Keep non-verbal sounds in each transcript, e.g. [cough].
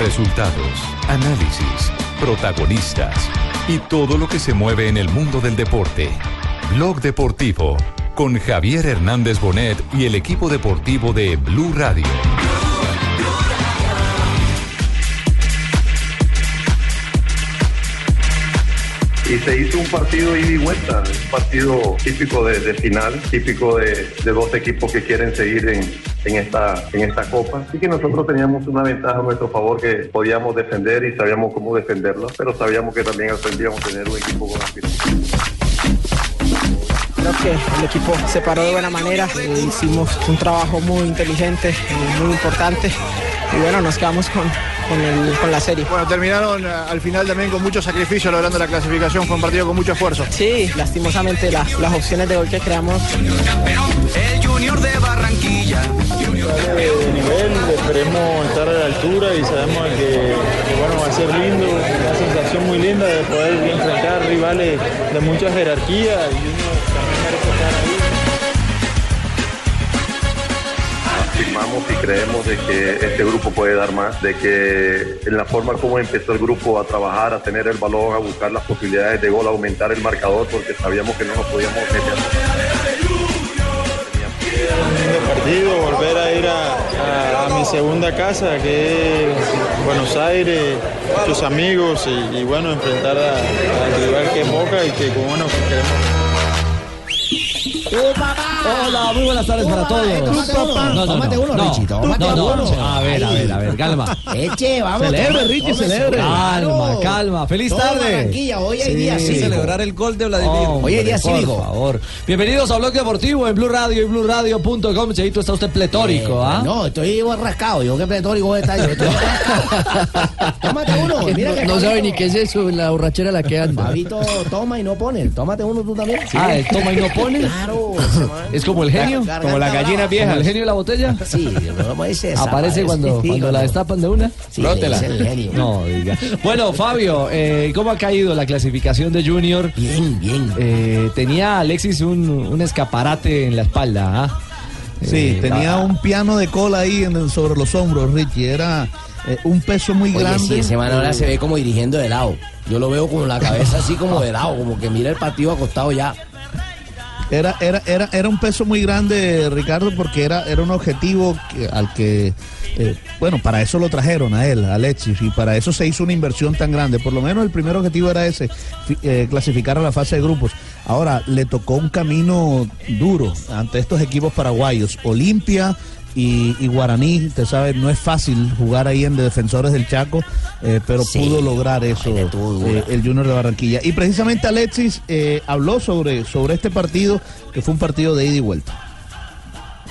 Resultados, análisis, protagonistas y todo lo que se mueve en el mundo del deporte. Blog Deportivo con Javier Hernández Bonet y el equipo deportivo de Blue Radio. y se hizo un partido ida y vuelta, un partido típico de, final, típico de, de, dos equipos que quieren seguir en, en, esta, en esta copa. Así que nosotros teníamos una ventaja a nuestro favor que podíamos defender y sabíamos cómo defenderla, pero sabíamos que también aprendíamos a tener un equipo con aspiración. Creo que el equipo se paró de buena manera, eh, hicimos un trabajo muy inteligente, eh, muy importante y bueno, nos quedamos con, con, el, con, la serie. Bueno, terminaron al final también con mucho sacrificio logrando la clasificación, fue un partido con mucho esfuerzo. Sí, lastimosamente la, las opciones de gol que creamos. El Junior de Barranquilla. De nivel, esperemos estar a la altura y sabemos que, bueno, va a ser lindo, una sensación muy linda de poder enfrentar rivales de mucha jerarquía y uno también merece estar ahí. afirmamos y creemos de que este grupo puede dar más, de que en la forma como empezó el grupo a trabajar, a tener el balón, a buscar las posibilidades de gol, a aumentar el marcador, porque sabíamos que no nos podíamos meter. Volver a ir a, mi segunda casa, que es Buenos Aires, muchos amigos y, y bueno, enfrentar al rival que es Boca y que bueno, que queremos. Hola, muy buenas tardes para todos. No, no, tómate uno, no, Richie, tómate no, no, uno. A ver, a ver, a ver, calma. Eche, vamos. Celebre, Richie, celebre. Calma, calma. Feliz tarde. Hoy hay día cívico. celebrar el gol de Vladimir. Hoy hay día por cívico. favor. Bienvenidos a Blog Deportivo en Blue Radio y BlueRadio.com. Cheito, está usted pletórico, ¿ah? Eh, No, estoy rascado. Yo qué pletórico está. Yo estoy rascado. [laughs] Tómate uno. Mira que No sabe ni qué es eso, la borrachera la que anda. Fabito toma y no pone. Tómate uno tú también. Ah, ¿el toma y no pone? Claro. [laughs] Es como el genio. Como la gallina vieja. ¿El genio de la botella? [laughs] Sí, no ese Aparece cuando, cuando la destapan de una. Sí, es el genio. No, diga. Bueno, Fabio, eh, ¿cómo ha caído la clasificación de Junior? Bien, bien. Eh, tenía Alexis un, un, escaparate en la espalda. ¿ah? Sí, eh, tenía la... un piano de cola ahí en, sobre los hombros, Richie. Era eh, un peso muy Oye, grande. Sí, ese man ahora se ve como dirigiendo de lado. Yo lo veo con la cabeza así como de lado, como que mira el partido acostado ya. Era, era, era, era un peso muy grande, Ricardo, porque era, era un objetivo al que, eh, bueno, para eso lo trajeron a él, a Alexis, y para eso se hizo una inversión tan grande. Por lo menos el primer objetivo era ese, eh, clasificar a la fase de grupos. Ahora, le tocó un camino duro ante estos equipos paraguayos. Olimpia, y, y, Guaraní, usted sabe, no es fácil jugar ahí en de Defensores del Chaco, eh, pero sí, pudo lograr eso eh, el Junior de Barranquilla. Y precisamente Alexis eh, habló sobre, sobre este partido, que fue un partido de ida y vuelta.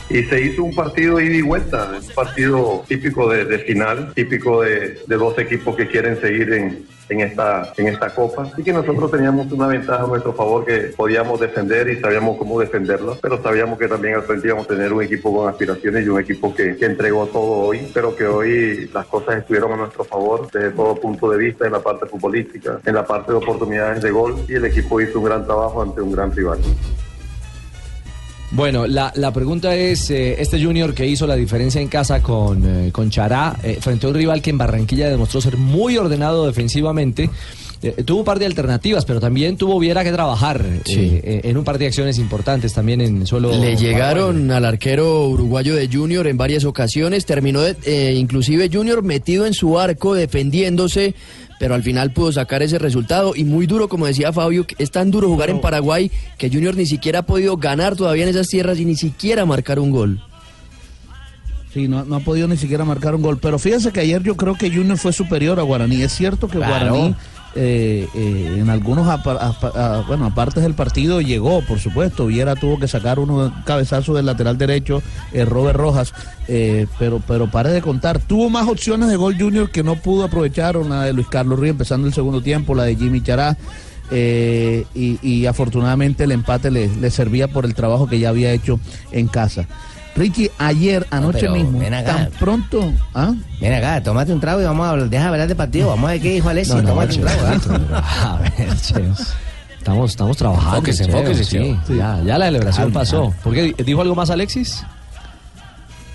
Y se hizo un partido ida y vuelta, un partido típico de, final, típico de, dos equipos que quieren seguir en, esta, en esta copa. Así que nosotros teníamos una ventaja a nuestro favor que podíamos defender y sabíamos cómo defenderla, pero sabíamos que también al frente íbamos a tener un equipo con aspiraciones y un equipo que, que, entregó todo hoy, pero que hoy las cosas estuvieron a nuestro favor desde todo punto de vista, en la parte futbolística, en la parte de oportunidades de gol y el equipo hizo un gran trabajo ante un gran rival. Bueno, la, la, pregunta es, eh, este Junior que hizo la diferencia en casa con, eh, con Chará, eh, frente a un rival que en Barranquilla demostró ser muy ordenado defensivamente, eh, tuvo un par de alternativas, pero también tuvo Viera que trabajar sí. en un par de acciones importantes también en suelo. Le llegaron paraguayo. al arquero uruguayo de Junior en varias ocasiones, terminó de, inclusive Junior metido en su arco defendiéndose pero al final pudo sacar ese resultado y muy duro, como decía Fabio, es tan duro jugar en Paraguay que Junior ni siquiera ha podido ganar todavía en esas tierras y ni siquiera marcar un gol. Sí, no, no, ha podido ni siquiera marcar un gol. Pero fíjense que ayer yo creo que Junior fue superior a Guaraní. Es cierto que claro. Guaraní eh, eh, en algunos bueno, apartes del partido llegó, por supuesto. Viera tuvo que sacar uno cabezazo del lateral derecho, eh, Robert Rojas. pero, pero pare de contar. Tuvo más opciones de gol Junior que no pudo aprovechar. Una de Luis Carlos Ríos empezando el segundo tiempo, la de Jimmy Chará. Eh, y, y, afortunadamente el empate le, le, servía por el trabajo que ya había hecho en casa. Ricky, ayer, anoche no, mismo, tan pronto. ¿ah? Ven acá, tómate un trago y vamos a hablar, deja hablar de partido. Vamos a ver qué dijo Alexis. No, no, tómate un trago. [laughs] a ver, che, Estamos, estamos trabajando. Enfóquese, enfóquese, sí, sí. Ya, ya la celebración Calma, pasó. ¿Por qué dijo algo más Alexis?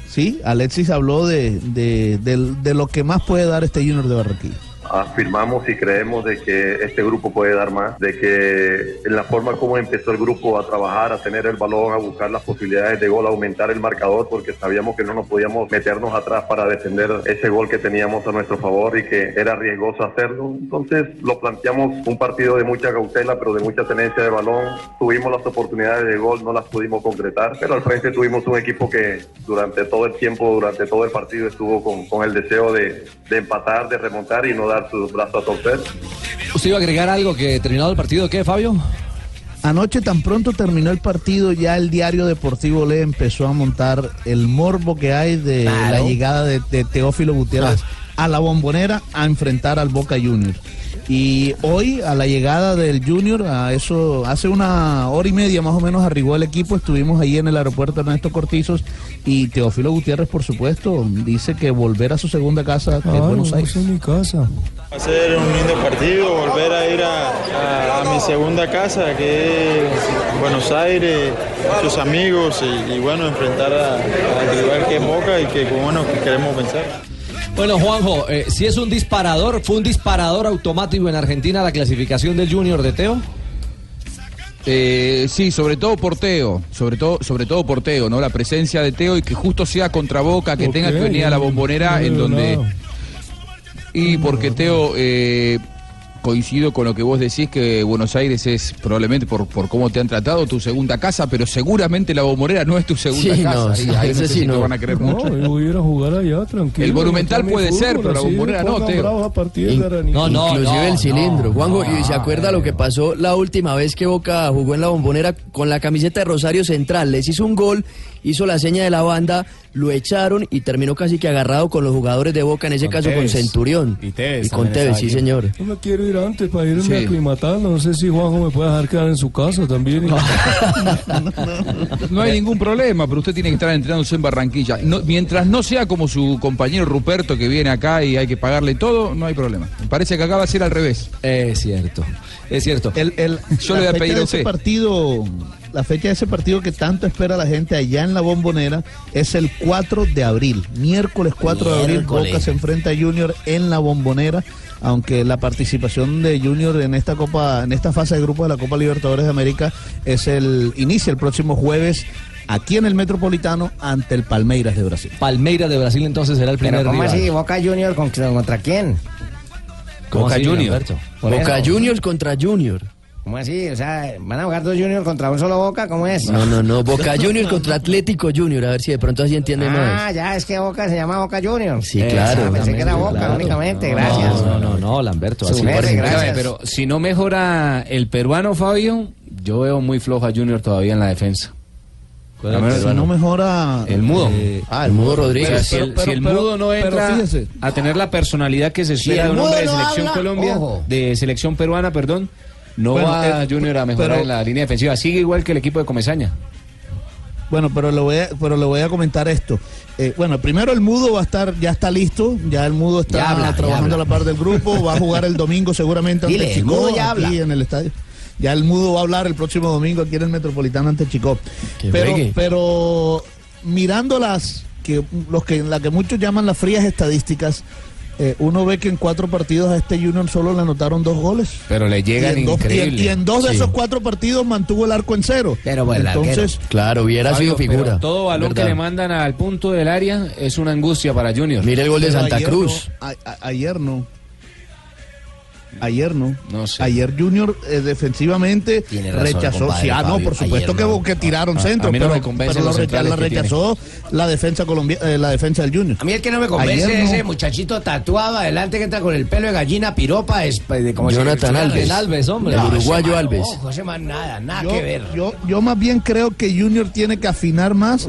Sí, Alexis habló de, de, de- de lo que más puede dar este Junior de Barranquilla. Afirmamos y creemos de que este grupo puede dar más, de que en la forma como empezó el grupo a trabajar, a tener el balón, a buscar las posibilidades de gol, a aumentar el marcador, porque sabíamos que no nos podíamos meternos atrás para defender ese gol que teníamos a nuestro favor y que era riesgoso hacerlo. Entonces lo planteamos un partido de mucha cautela, pero de mucha tenencia de balón. Tuvimos las oportunidades de gol, no las pudimos concretar, pero al frente tuvimos un equipo que durante todo el tiempo, durante todo el partido estuvo con, con el deseo de, de empatar, de remontar y no dar sus brazos a torcer. ¿Usted iba a agregar algo que terminado el partido? ¿Qué, Fabio? Anoche tan pronto terminó el partido, ya el diario deportivo le empezó a montar el morbo que hay de Claro. la llegada de, de Teófilo Gutiérrez a la bombonera a enfrentar al Boca Juniors. Y hoy, a la llegada del Junior, a eso, hace una hora y media más o menos arribó el equipo, estuvimos ahí en el aeropuerto Ernesto Cortizos y Teófilo Gutiérrez, por supuesto, dice que volver a su segunda casa, que es Buenos Aires. mi casa. Va a ser un lindo partido, volver a ir a, a- a mi segunda casa, que es Buenos Aires, muchos amigos y, y bueno, enfrentar a- al rival que es Boca y que bueno, que queremos vencer. Bueno, Juanjo, eh, si es un disparador, fue un disparador automático en Argentina la clasificación del Junior de Teo. Eh, sí, sobre todo por Teo, sobre todo, sobre todo por Teo, ¿no? La presencia de Teo y que justo sea contra Boca, que ¿Por tenga que venir a la bombonera No en donde. Y porque Teo, eh, coincido con lo que vos decís, que Buenos Aires es probablemente por, por cómo te han tratado tu segunda casa, pero seguramente la bombonera no es tu segunda Sí, casa. no, Ahí- ahí no sé sí si no. van a creer mucho. yo voy a ir a jugar allá, tranquilo. El Monumental puede ser, pero la Bombonera no, Teo. In-. No, no, Inclusive no, el cilindro. no, Juanjo, no, ¿y se acuerda lo que pasó la última vez que Boca jugó en la bombonera con la camiseta de Rosario Central? Les hizo un gol, hizo la seña de la banda, lo echaron y terminó casi que agarrado con los jugadores de Boca, en ese Con caso con. Centurión. Y Tevez con también Tevez, sí señor. Yo me quiero ir antes para irme Sí. aclimatando. No sé si Juanjo me puede dejar quedar en su casa también. [laughs] No hay ningún problema, pero usted tiene que estar entrenándose en Barranquilla. No- mientras no sea como su compañero Ruperto que viene acá y hay que pagarle todo, no hay problema. Me parece que acá va a ser al revés. Es cierto, es cierto. El, el- Yo le voy a pedir a ese usted. partido, la fecha de ese partido que tanto espera la gente allá en la bombonera es el 4 de abril. Miércoles 4 de abril, Miércoles. Boca se enfrenta a Junior en la bombonera. Aunque la participación de Junior en esta copa, en esta fase de grupo de la Copa Libertadores de América es el inicia el próximo jueves aquí en el Metropolitano ante el Palmeiras de Brasil. Palmeiras de Brasil entonces será el primer Pero ¿cómo rival. así? ¿Boca Junior contra, contra quién? ¿Cómo Boca así, Junior. Boca. Juniors contra Junior. ¿Cómo así? O sea, ¿van a jugar dos Junior contra un solo Boca? ¿Cómo es? No, no, no. Boca Juniors contra Atlético Junior. A ver si de pronto así entiende Ah, más. ya, es que Boca se llama Boca Junior. Sí, claro. Ah, pensé que era Boca Claro. únicamente, gracias. No, no, no, no, Lamberto. Así parece. gracias. Pero si no mejora el peruano, Fabio, yo veo muy flojo a Junior todavía en la defensa. ¿Cuál A menos- Si no mejora El mudo. eh, Ah, el Mudo Rodríguez. Si el, pero- si el pero- mudo no entra a tener la personalidad que se Si espera el de un hombre de selección habla, Colombia, ojo. de selección peruana, perdón, no Bueno, va eh, Junior a mejorar pero- en la línea defensiva. Sigue igual que el equipo de Comesaña. Bueno, pero le voy a, pero le voy a comentar esto. Eh, bueno, primero el mudo va a estar, ya está listo, ya el mudo está habla, trabajando a la par del grupo, va a jugar el domingo seguramente ante Dile, Chico ya aquí habla. en el estadio. Ya el mudo va a hablar el próximo domingo aquí en el Metropolitano ante Chico. Pero, pero mirando las que los que la que muchos llaman las frías estadísticas, eh, uno ve que en cuatro partidos a este Junior solo le anotaron dos goles. Pero le Y llegan dos, y en- increíble. y en dos de Sí. esos cuatro partidos mantuvo el arco en cero. Pero bueno, el Entonces, Claro, hubiera Fabio, sido figura. pero todo balón ¿verdad? que le mandan al punto del área es una angustia para Junior. Mire el gol de Pero Santa ayer Cruz. no, a- a- ayer no. Ayer no. No sé. Ayer Junior eh, defensivamente razón, rechazó. compadre Sí, ah, no, por supuesto ayer que, no. que tiraron centro, a mí no pero, me pero los lo, recha- la tiene. rechazó la defensa colombia, eh, la defensa del Junior. A mí el que no me convence Ayer es no. ese muchachito tatuado adelante que entra con el pelo de gallina piropa. Es, pues, de, como Jonathan si- Alves. El Alves, hombre. El uruguayo man, Alves. Ojo, ese man nada, nada Yo, que ver. yo, yo más bien creo que Junior tiene que afinar más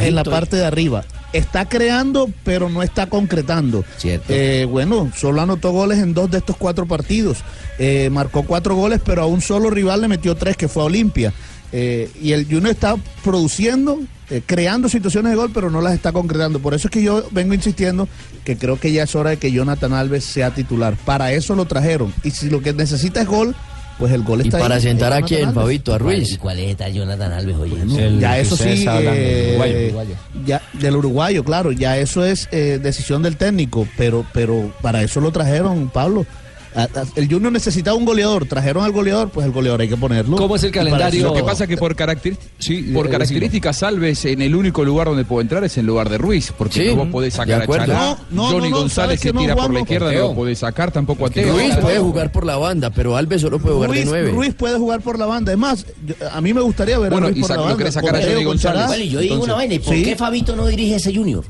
en la parte de arriba. Está creando, pero no está concretando. Cierto. Eh, bueno, solo anotó goles en dos de estos cuatro partidos. Eh, marcó cuatro goles, pero a un solo rival le metió tres, que fue a Olimpia. Eh, y el Junior está produciendo, eh, creando situaciones de gol, pero no las está concretando. Por eso es que yo vengo insistiendo que creo que ya es hora de que Jonathan Alves sea titular. Para eso lo trajeron. Y si lo que necesita es gol, pues el gol ¿Y está ahí. para sentar a Jonathan quién. Fabito? ¿A Ruiz? ¿Y cuál es esta Jonathan Alves, oye? ya eso sí, eh, uruguayo. ya del uruguayo, claro, ya eso es eh, decisión del técnico, pero pero para eso lo trajeron, Pablo. A- a- El Junior necesitaba un goleador, trajeron al goleador, pues el goleador hay que ponerlo. ¿Cómo es el calendario? Lo que pasa es que por, caracter- por eh, características, Alves en el único lugar donde puedo entrar es en lugar de Ruiz, porque Sí, no vos podés de sacar a. Chalá, No, no, Johnny no, no, González ¿sabes que tira por la izquierda, no lo podés sacar tampoco a Teo. Ruiz puede jugar por la banda, pero Alves solo puede jugar de Ruiz, nueve. Ruiz puede jugar por la banda. Es más, yo- a mí me gustaría ver Bueno, a Ruiz y por la banda. sacar a Johnny González. Chará. Bueno, yo digo una vaina, ¿y por qué Fabito no dirige ese Junior?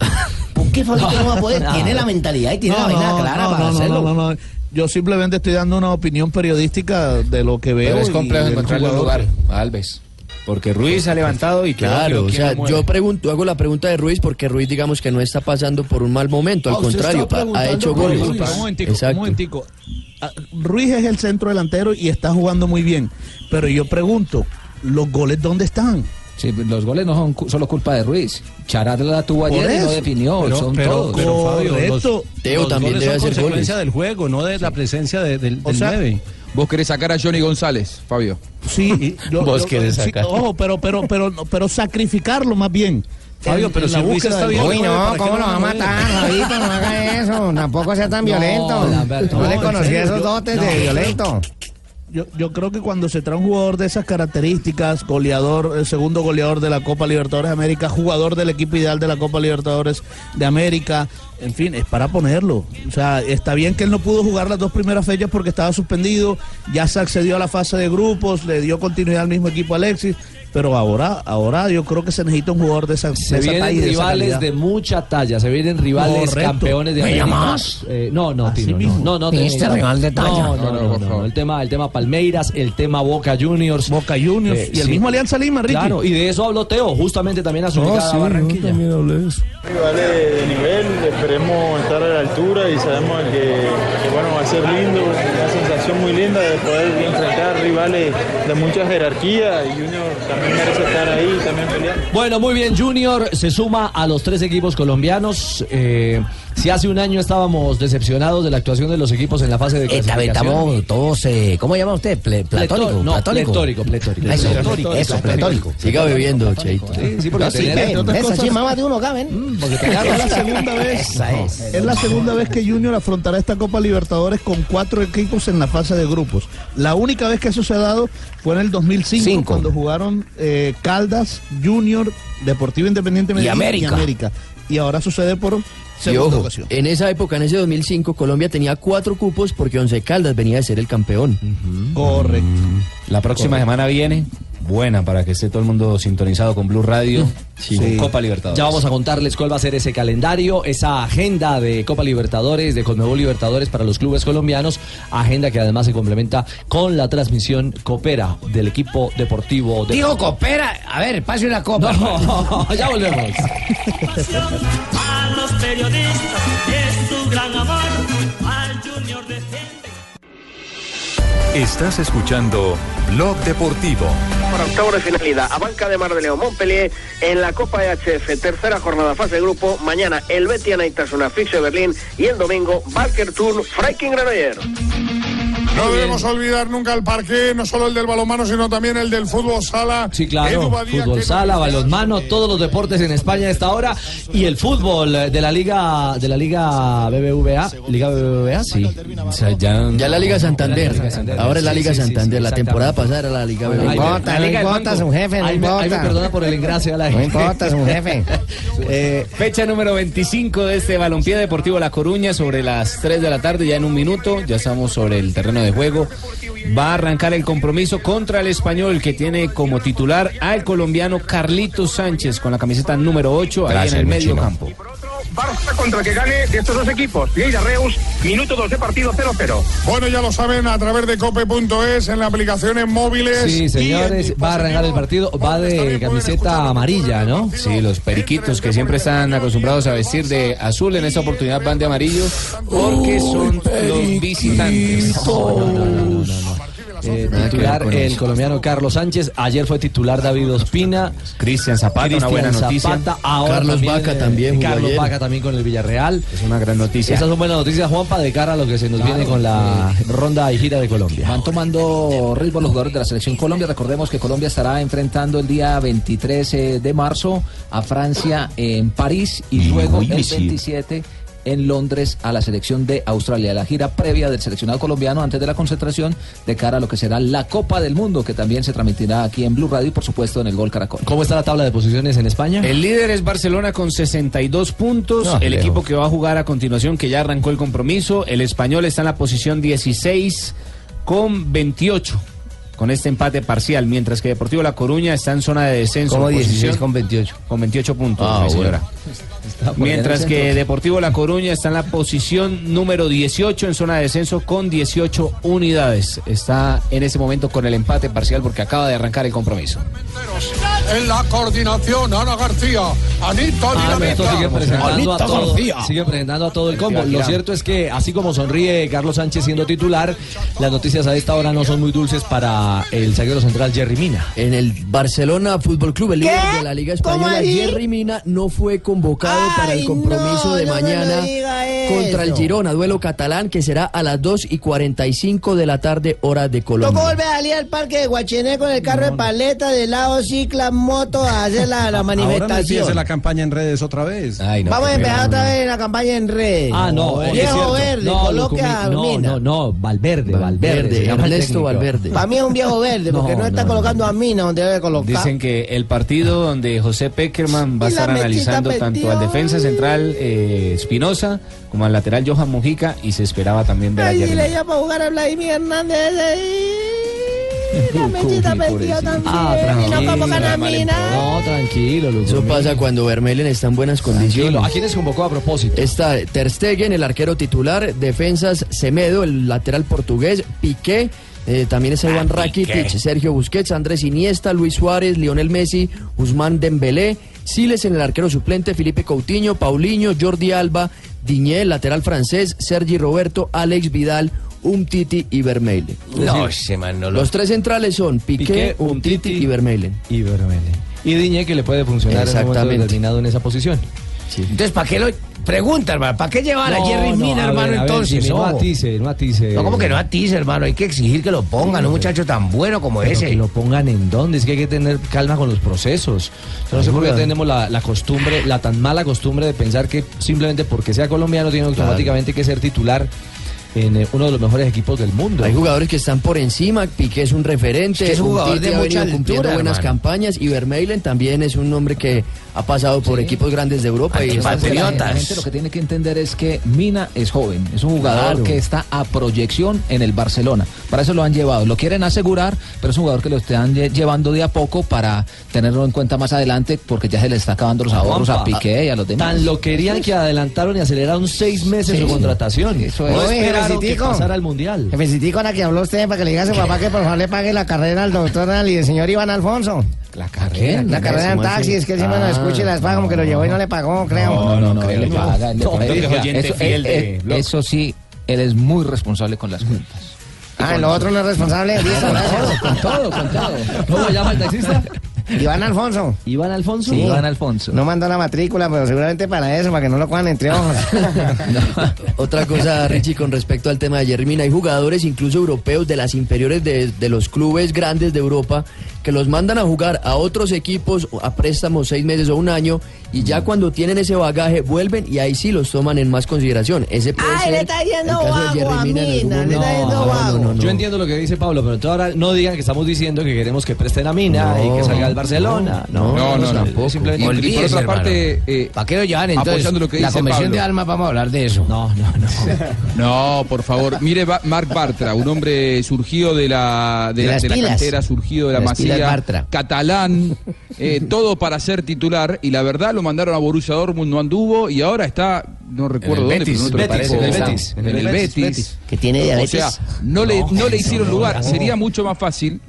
¿Por qué Fabito no va a poder? Tiene la mentalidad y tiene la vaina clara no, para no, hacerlo. Yo simplemente estoy dando una opinión periodística de lo que veo. Pero es complejo del encontrarle un lugar Alves. Porque Ruiz ha levantado y Claro, o sea, yo pregunto, hago la pregunta de Ruiz porque Ruiz digamos que no está pasando por un mal momento, al Ah, contrario, ha- hecho goles. Ruiz. Un momentico, un Exacto. momentico. Ah, Ruiz es el centro delantero y está jugando muy bien. Pero yo pregunto, ¿los goles dónde están? Sí, los goles no son cu- solo culpa de Ruiz. Chará la tuvo Por ayer y no definió. Pero, son pero, todos. pero, Fabio, los. Teo los también goles debe son hacer consecuencia goles. del juego, no de la presencia de- del, O del sea, 9. Vos querés sacar a Johnny González, Fabio. Sí, yo, [laughs] Vos yo- quieres sí, sacar. ojo, pero, pero, pero, pero sacrificarlo más bien. Fabio, pero en si la búsqueda está bien. Uy, no, ¿para qué ¿cómo lo lo va a van a matar, Fabito? No haga eso, tampoco sea tan [laughs] No, violento. No, no, le conocí esos dotes no, de violento. Yo, yo creo que cuando se trae un jugador de esas características, goleador, el segundo goleador de la Copa Libertadores de América, jugador del equipo ideal de la Copa Libertadores de América, en fin, es para ponerlo. O sea, está bien que él no pudo jugar las dos primeras fechas porque estaba suspendido, ya se accedió a la fase de grupos, le dio continuidad al mismo equipo Alexis, pero ahora, ahora yo creo que se necesita un jugador de esa, Se de esa vienen talla y de esa rivales de mucha talla, se vienen rivales Correcto. campeones de ¿Me América. llamas? Eh, no, no, Así Tino, mismo. no, no, no. Este rival de talla. No, no, No, no, no, no. El tema, el tema Palmeiras, el tema Boca Juniors. Boca Juniors Eh, y el sí. mismo Alianza Lima, Ricky. Claro, y de eso habló Teo, justamente también a su llegada a Barranquilla. Rivales de nivel, esperemos estar a la altura y sabemos que, que, bueno, va a ser lindo, una sensación muy linda de poder enfrentar rivales de mucha jerarquía y Junior también merece estar ahí, también peleando. Bueno, muy bien, Junior se suma a los tres equipos colombianos. Eh, si hace un año estábamos decepcionados de la actuación de los equipos en la fase de vez clasificación. estamos todos, eh, ¿cómo llama usted? Ple- platónico. No, platónico. pletórico, pletórico. Eso, Pletórico, eso, pletórico. Siga bebiendo, Cheito. Sí, sí, porque No, sí, ven, ves, cosas- así de uno acá, ven. porque Es la segunda vez. Esa es. Es la segunda vez que Junior afrontará esta Copa Libertadores con cuatro equipos en la fase de grupos. La única vez que eso se ha dado fue en el 2005 Cinco. cuando jugaron eh, Caldas, Junior, Deportivo Independiente Medellín América. y América. Y ahora sucede por Y segunda ojo, ocasión. en esa época, en ese 2005, Colombia tenía cuatro cupos porque Once Caldas venía de ser el campeón. Correcto. La próxima semana viene, buena para que esté todo el mundo sintonizado con Blue Radio, [laughs] con Copa Libertadores. Ya vamos a contarles cuál va a ser ese calendario, esa agenda de Copa Libertadores, de Conmebol Libertadores para los clubes colombianos, agenda que además se complementa con la transmisión Coopera del equipo deportivo de Digo, coopera. A ver, pase una copa. No, [laughs] ya volvemos. [laughs] A los periodistas es su gran amor. Estás escuchando Blog Deportivo. Para octavo de finalidad, a Banca de Mar de León, Montpellier, en la Copa EHF, tercera jornada fase de grupo, mañana el Betia Naitasuna, Fixe Berlín y el domingo Barker Turn, Freiking Granoller. No debemos olvidar nunca el parque, no solo el del balonmano, sino también el del fútbol sala. Sí, claro. Badía, Fútbol sala, balonmano, todos los deportes en España a esta hora y el fútbol de la liga de la liga BBVA, liga BBVA, sí. O sea, ya, Ya la Liga Santander. Ahora es la Liga Santander. La temporada pasada era la Liga BBVA. me- importa, banco. importa, su jefe, no Ay, me- ay, me importa. perdona por el engrase a la No gente. importa, es un jefe. [laughs] Eh, fecha número 25 de este Balompié Deportivo La Coruña sobre las 3 de la tarde, ya en un minuto, ya estamos sobre el terreno de juego. Va a arrancar el compromiso contra el español que tiene como titular al colombiano Carlitos Sánchez con la camiseta número 8 ahí Gracias, en el medio chino. campo. Barça contra el que gane de estos dos equipos. Lleida Reus, minuto 2 de partido 0-0. Bueno, ya lo saben, a través de cope.es, en la aplicación en móviles. Sí, señores, va a arrancar el partido, va de camiseta amarilla, ¿no? Sí, los periquitos que siempre están acostumbrados a vestir de azul, en esta oportunidad van de amarillo porque son los visitantes. Eh, Nada que titular el colombiano Carlos Sánchez. Ayer fue titular David Ospina. Cristian Zapata, una buena noticia. Zapata, ahora Carlos Vaca eh, también jugó Carlos. Vaca también con el Villarreal. Es una gran noticia. Esas son buenas noticias, Juanpa, de cara a lo que se nos Claro. viene con la ronda y gira de Colombia. Van tomando ritmo los jugadores de la selección Colombia. Recordemos que Colombia estará enfrentando el día 23 eh, de marzo a Francia en París y luego el sí. 27 en Londres a la selección de Australia. La gira previa del seleccionado colombiano antes de la concentración de cara a lo que será la Copa del Mundo, que también se transmitirá aquí en Blue Radio y por supuesto en el Gol Caracol. ¿Cómo está la tabla de posiciones en España? El líder es Barcelona con 62 puntos. No, el lejos. equipo que va a jugar a continuación, que ya arrancó el compromiso. El español está en la posición 16 con 28. Con este empate parcial, mientras que Deportivo La Coruña está en zona de descenso. ¿Cómo en 16 posición- con 28? Con 28 puntos, Ah, mi señora. bueno. Mientras que Deportivo La Coruña está en la posición número 18 en zona de descenso con 18 unidades. Está en ese momento con el empate parcial porque acaba de arrancar el compromiso. En la coordinación, Ana García, Anita Ah, sigue presentando, a Anita todo, García. sigue presentando a todo el combo. Lo cierto es que, así como sonríe Carlos Sánchez siendo titular, las noticias a esta hora no son muy dulces para el zaguero central Jerry Mina. En el Barcelona Fútbol Club, el líder de la Liga ¿Cómo Española? Jerry Mina, no fue convocado para el compromiso no, de no mañana contra el. Girona, duelo catalán que será a las 2 y 45 de la tarde, hora de Tocó Colombia. volver a salir al parque de Guachené con el carro de paleta, de lado, cicla, moto, a hacer la, la [laughs] Ahora no manifestación. la campaña en redes otra vez. Vamos a empezar otra vez la campaña en redes. Ah, no, Viejo verde, no, lo coloque a no, Mina. no, no, Valverde, Valverde. Valverde, llama el Ernesto. Valverde. Para mí es un viejo verde, porque no, No, está no, colocando a Mina donde debe colocar. Dicen que el partido donde José Peckerman va a Y estar analizando tanto al defensa central eh, Espinosa como al lateral Johan Mujica y se esperaba también ver a Ay, Jerry dile Mina. ya para jugar a Vladimir Hernández. ahí. [laughs] La mechita perdió también. Ah, y no convocan a Mina. No, tranquilo, Lucas. Eso pasa cuando Vermelen está en buenas condiciones. ¿A quiénes convocó a propósito? Está Ter Stegen, el arquero titular, defensas Semedo, el lateral portugués, Piqué, eh, también está Iván Rakitic, Sergio Busquets, Andrés Iniesta, Luis Suárez, Lionel Messi, Usman Dembélé, Siles en el arquero suplente, Felipe Coutinho, Paulinho, Jordi Alba, Diñé, lateral francés, Sergi Roberto, Alex Vidal, Umtiti y Vermeulen. No, Es ese man no lo... Los tres centrales son Piqué, Piqué, Umtiti y Vermeulen. Y Vermele. Y Diñé que le puede funcionar en un momento Exactamente. determinado en esa posición. Entonces, ¿para qué lo...? Pregunta, hermano, ¿para qué llevar a Jerry no, Mina, hermano, ver, a ver, entonces? No atice, no atice. No, como que no atice, hermano, hay que exigir que lo pongan, un muchacho tan bueno como Pero ese. que lo pongan en dónde, es que hay que tener calma con los procesos. Yo no sé por qué tenemos la, la costumbre, la tan mala costumbre de pensar que simplemente porque sea colombiano tiene automáticamente que ser titular en eh, uno de los mejores equipos del mundo. Hay jugadores que están por encima, Piqué es un referente, Es que es un jugador de ha mucha venido cumpliendo buenas hermano. campañas y Vermeulen también es un hombre que ha pasado por equipos grandes de Europa y por La gente lo que tiene que entender es que Mina es joven, es un jugador Claro. que está a proyección en el Barcelona. Para eso lo han llevado, lo quieren asegurar, pero es un jugador que lo están lle- llevando de a poco para tenerlo en cuenta más adelante porque ya se le está acabando los ahorros a Piqué y a los demás. Tan lo querían que adelantaron y aceleraron seis meses Sí. su contratación. Eso no es. Esperaron que jefecitico. pasara al mundial. Jefecitico, ahora que habló usted, para que le diga a su papá que por favor le pague la carrera al doctor y el señor Iván Alfonso. La carrera. La carrera en taxi, es que él siempre nos escucha y las paga como que lo llevó y no le pagó, creo. No, no, no, él le paga, No, es oyente Eso, sí, él es muy responsable con las cuentas. Ah, el otro no es responsable. Con todo, con todo. ¿Cómo llama el taxista? Iván Alfonso. Iván Alfonso. Sí. Iván Alfonso. No mandó la matrícula, pero seguramente para eso, para que no lo cojan entre ojos. [laughs] Otra cosa, [laughs] Richie, con respecto al tema de Jerry Mina, hay jugadores incluso europeos de las inferiores de, de los clubes grandes de Europa que los mandan a jugar a otros equipos a préstamos seis meses o un año y ya cuando tienen ese bagaje vuelven y ahí sí los toman en más consideración. Ese puede Ay, ser le está el yendo vago a Mina Mina, le está yendo vago. Yo entiendo lo que dice Pablo, pero ahora no digan que estamos diciendo que queremos que presten a Mina No, y que salga al Barcelona. No, No, no, no. no. Simplemente por otra parte, eh, ¿Para qué lo llevan entonces? lo que la dice convención Pablo. de almas, vamos a hablar de eso. No, no, no. [laughs] No, por favor. Mire, Marc Bartra, un hombre surgido de la, de De la, las de la pilas. cantera, surgido de la masía, Bartra. catalán, eh, todo para ser titular. Y la verdad lo mandaron a Borussia Dortmund, no anduvo y ahora está, no recuerdo dónde, Betis, pero en Betis, el Betis, En el Betis. Que tiene O diabetes. sea, no le, no le hicieron lugar. Sería mucho más fácil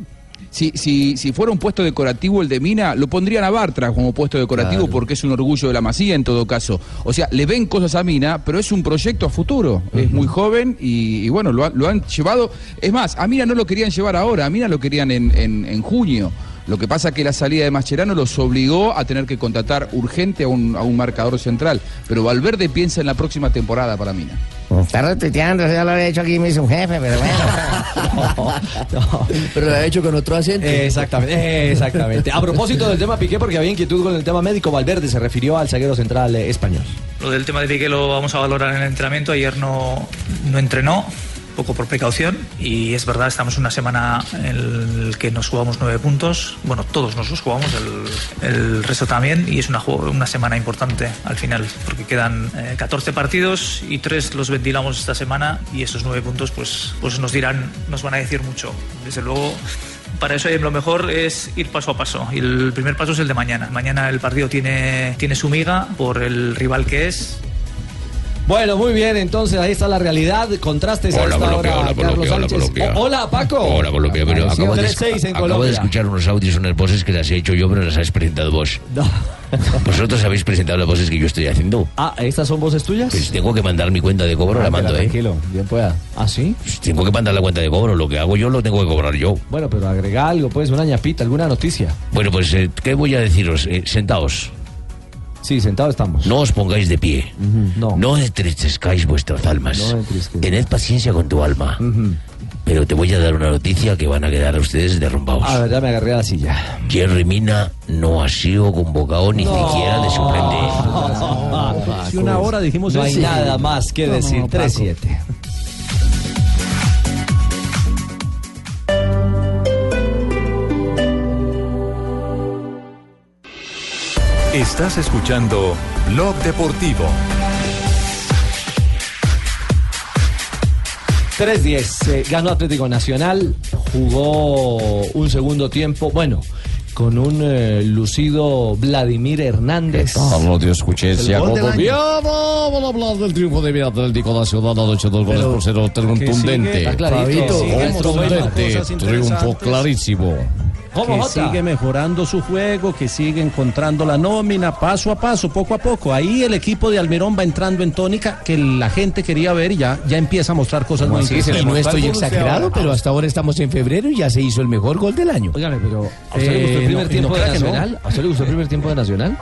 si, si, si fuera un puesto decorativo el de Mina, lo pondrían a Bartra como puesto decorativo Claro. porque es un orgullo de la Masía en todo caso. O sea, le ven cosas a Mina, pero es un proyecto a futuro. Es muy joven y, y bueno, lo, han- lo han llevado. Es más, a Mina no lo querían llevar ahora, a Mina lo querían en, en- en junio. Lo que pasa es que la salida de Mascherano los obligó a tener que contratar urgente a un, a un marcador central. Pero Valverde piensa en la próxima temporada para Mina. Está retuiteando, eso ya lo había hecho aquí mi subjefe, pero bueno. [laughs] Pero lo ha hecho con otro acento. Exactamente, exactamente. A propósito del tema Piqué, porque había inquietud con el tema médico, Valverde se refirió al zaguero central eh, español. Lo del tema de Piqué lo vamos a valorar en el entrenamiento. Ayer no, no entrenó, poco por precaución. Y es verdad, estamos una semana en la que nos jugamos nueve puntos. Bueno, todos nos los jugamos, el, resto también. Y es una, una semana importante al final, porque quedan eh, 14 partidos y tres los ventilamos esta semana. Y esos nueve puntos, pues, pues nos dirán, nos van a decir mucho. Desde luego. Para eso lo mejor es ir paso a paso. Y el primer paso es el de mañana. Mañana el partido tiene, tiene su miga por el rival que es. Bueno, muy bien, entonces ahí está la realidad. Contrastes a Hola, esta Colombia, hora, hola, Carlos Colombia, hola, Sánchez. Colombia. O- hola, Paco. Hola, Colombia, pero acabo de, 3-6 en acabo de escuchar unos audios, unas voces que las he hecho yo, pero las habéis presentado vos. [laughs] ¿Vosotros habéis presentado las voces que yo estoy haciendo? Ah, ¿estas son voces tuyas? Pues tengo que mandar mi cuenta de cobro, Ah, la mando, ¿eh? Tranquilo, bien pueda. ¿Ah, sí? Pues tengo que mandar la cuenta de cobro, lo que hago yo lo tengo que cobrar yo. Bueno, pero agrega algo, pues, una ñapita, alguna noticia. Bueno, pues, eh, ¿qué voy a deciros? Eh, sentaos. Sí, sentados estamos. No os pongáis de pie. no. No entristezcáis vuestras almas. No. Tened paciencia con tu alma. Pero te voy a dar una noticia que van a quedar ustedes derrumbados. A ver, ya me agarré a la silla. Jerry Mina no ha sido convocado ni siquiera de suplente. [laughs] Si una hora dijimos No hay nada más que No, no, decir. no, Paco. 3-7. Estás escuchando Blog Deportivo. 3-10. eh, ganó Atlético Nacional, jugó un segundo tiempo, bueno, con un eh, lucido Vladimir Hernández. Carlos, yo escuché año. Vamos a hablar del triunfo de Atlético Nacional anoche dos goles Pero por cero contundente. está clarito, Contundente, triunfo interesantes. Que Jota? sigue mejorando su juego, que sigue encontrando la nómina paso a paso, poco a poco. Ahí el equipo de Almirón va entrando en tónica que la gente quería ver y ya, ya empieza a mostrar cosas muy interesantes. Y no estoy exagerado, pero hasta ahora estamos en febrero y ya se hizo el mejor gol del año. Óigame, pero ¿a usted le gustó el Eh, primer no, tiempo no de no. Nacional? ¿A usted le gustó el primer tiempo de Nacional?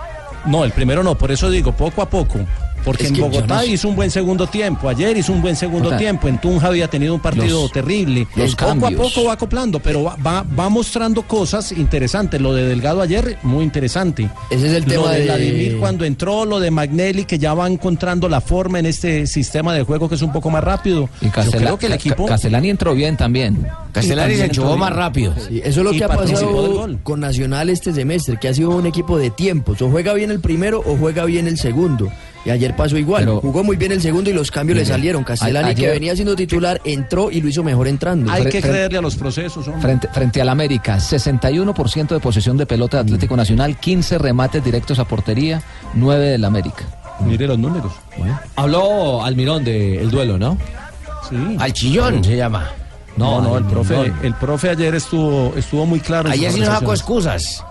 No, el primero no, por eso digo poco a poco. Porque Es en Bogotá no hizo un buen segundo tiempo, ayer hizo un buen segundo tiempo, en Tunja había tenido un partido los- terrible. los poco cambios. a poco va acoplando, pero va, va, va mostrando cosas interesantes. Lo de Delgado ayer, muy interesante. Ese es el Lo tema de de- Vladimir cuando entró, lo de Magnelli, que ya va encontrando la forma en este sistema de juego que es un poco más rápido. Y Yo Castela- creo que el equipo... Castellani entró bien también. Castellani se enchufó más rápido. Sí, eso es lo Y que ha participó del pasado gol. con Nacional este semestre, que ha sido un equipo de tiempos. O juega bien el primero o juega bien el segundo. Y ayer pasó igual. Pero- Jugó muy bien el segundo y los cambios Mire, le salieron. Castellani, que venía siendo titular, entró y lo hizo mejor entrando. Hay que creerle a los procesos, hombre. Frente, frente al América, 61% de posesión de pelota de Atlético Nacional, 15 remates directos a portería, 9 del América. Mire los números. Habló Almirón del duelo, ¿no? Sí. Al chillón se llama. No, no, el profe, el profe ayer estuvo, estuvo muy claro. en Ayer sí nos sacó excusas.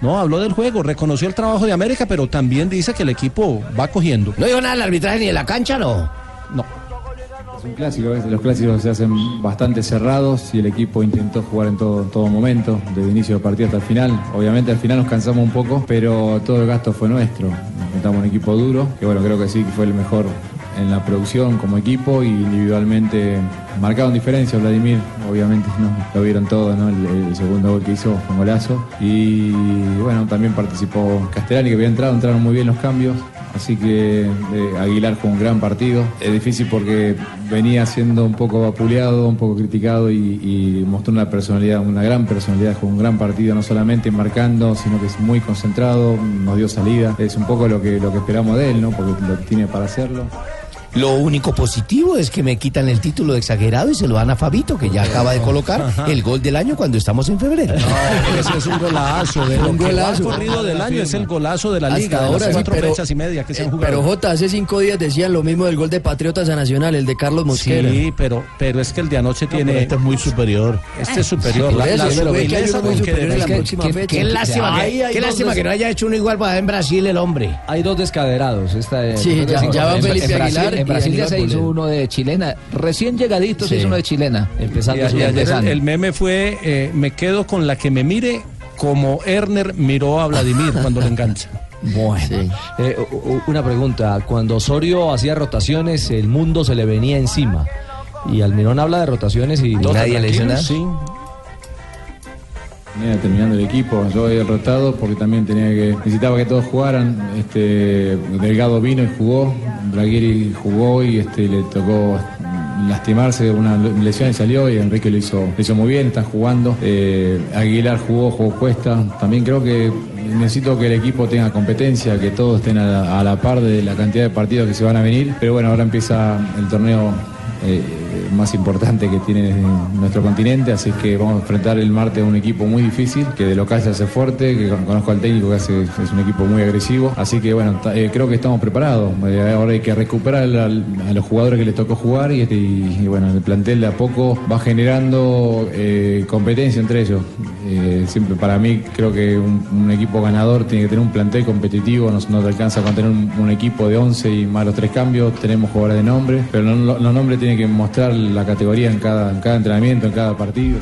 No, habló del juego, reconoció el trabajo de América, pero también dice que el equipo va cogiendo. No dijo nada del arbitraje ni de la cancha, ¿no? No. Es un clásico, ¿ves? los clásicos se hacen bastante cerrados y el equipo intentó jugar en todo, todo momento, desde inicio del partido hasta el final. Obviamente al final nos cansamos un poco, pero todo el gasto fue nuestro. Enfrentamos un equipo duro, que bueno, creo que sí que fue el mejor en la producción como equipo y individualmente marcaron diferencia. Vladimir, obviamente no, lo vieron todo, ¿no? El, segundo gol que hizo fue un golazo. Y bueno, también participó Castellani que había entrado, entraron muy bien los cambios. Así que eh, Aguilar fue un gran partido. Es difícil porque venía siendo un poco vapuleado, un poco criticado y, y mostró una personalidad, una gran personalidad, jugó un gran partido, no solamente marcando, sino que es muy concentrado, nos dio salida. Es un poco lo que, lo que esperamos de él, ¿no? Porque lo tiene para hacerlo. Lo único positivo es que me quitan el título de exagerado y se lo dan a Fabito, que ya acaba de colocar el gol del año cuando estamos en febrero. Ese es un golazo. De Un que golazo. corrido del año es el golazo de la Hasta liga. de ahora las sí, cuatro pero- fechas y media que se han Eh, jugado. Pero Jota, hace cinco días decían lo mismo del gol de Patriotas a Nacional, el de Carlos Mosquera. Sí, pero, pero es que el de anoche tiene. este es muy superior. Este es superior. Por La, eso, la que que la próxima fecha. Qué lástima, que, qué dos lástima que no haya hecho uno igual para en Brasil el hombre. Hay dos descaderados. Esta, Sí, ya- ya va Felipe en Brasil, Aguilar Brasil ya se hizo uno de chilena. Recién llegadito se hizo uno de chilena. Empezando Y, su y el, empezando. el meme fue: eh, me quedo con la que me mire como Erner miró a Vladimir [laughs] cuando le engancha. Bueno, Eh, una pregunta. Cuando Osorio hacía rotaciones, el mundo se le venía encima. Y Almirón habla de rotaciones y nadie le dice tranquilos. nada. Sí. Terminando el equipo, yo he rotado porque también tenía que necesitaba que todos jugaran. Este Delgado vino y jugó, Bragueri jugó y este le tocó lastimarse una lesión y salió y Enrique lo hizo, lo hizo muy bien, están jugando. Eh, Aguilar jugó, jugó Cuesta. También creo que necesito que el equipo tenga competencia, que todos estén a la, a la par de la cantidad de partidos que se van a venir. Pero bueno, ahora empieza el torneo eh, más importante que tiene nuestro continente, así que vamos a enfrentar el martes a un equipo muy difícil, que de local se hace fuerte, que con- conozco al técnico que hace, es un equipo muy agresivo, así que bueno, eh, creo que estamos preparados, Eh, ahora hay que recuperar a los jugadores que les tocó jugar y, bueno, el plantel de a poco va generando eh, competencia entre ellos. Siempre para mí creo que un, equipo ganador tiene que tener un plantel competitivo, no, no te alcanza con tener un, equipo de 11 y más los tres cambios, tenemos jugadores de nombre, pero los nombres tienen que mostrar la categoría en cada, en cada entrenamiento, en cada partido.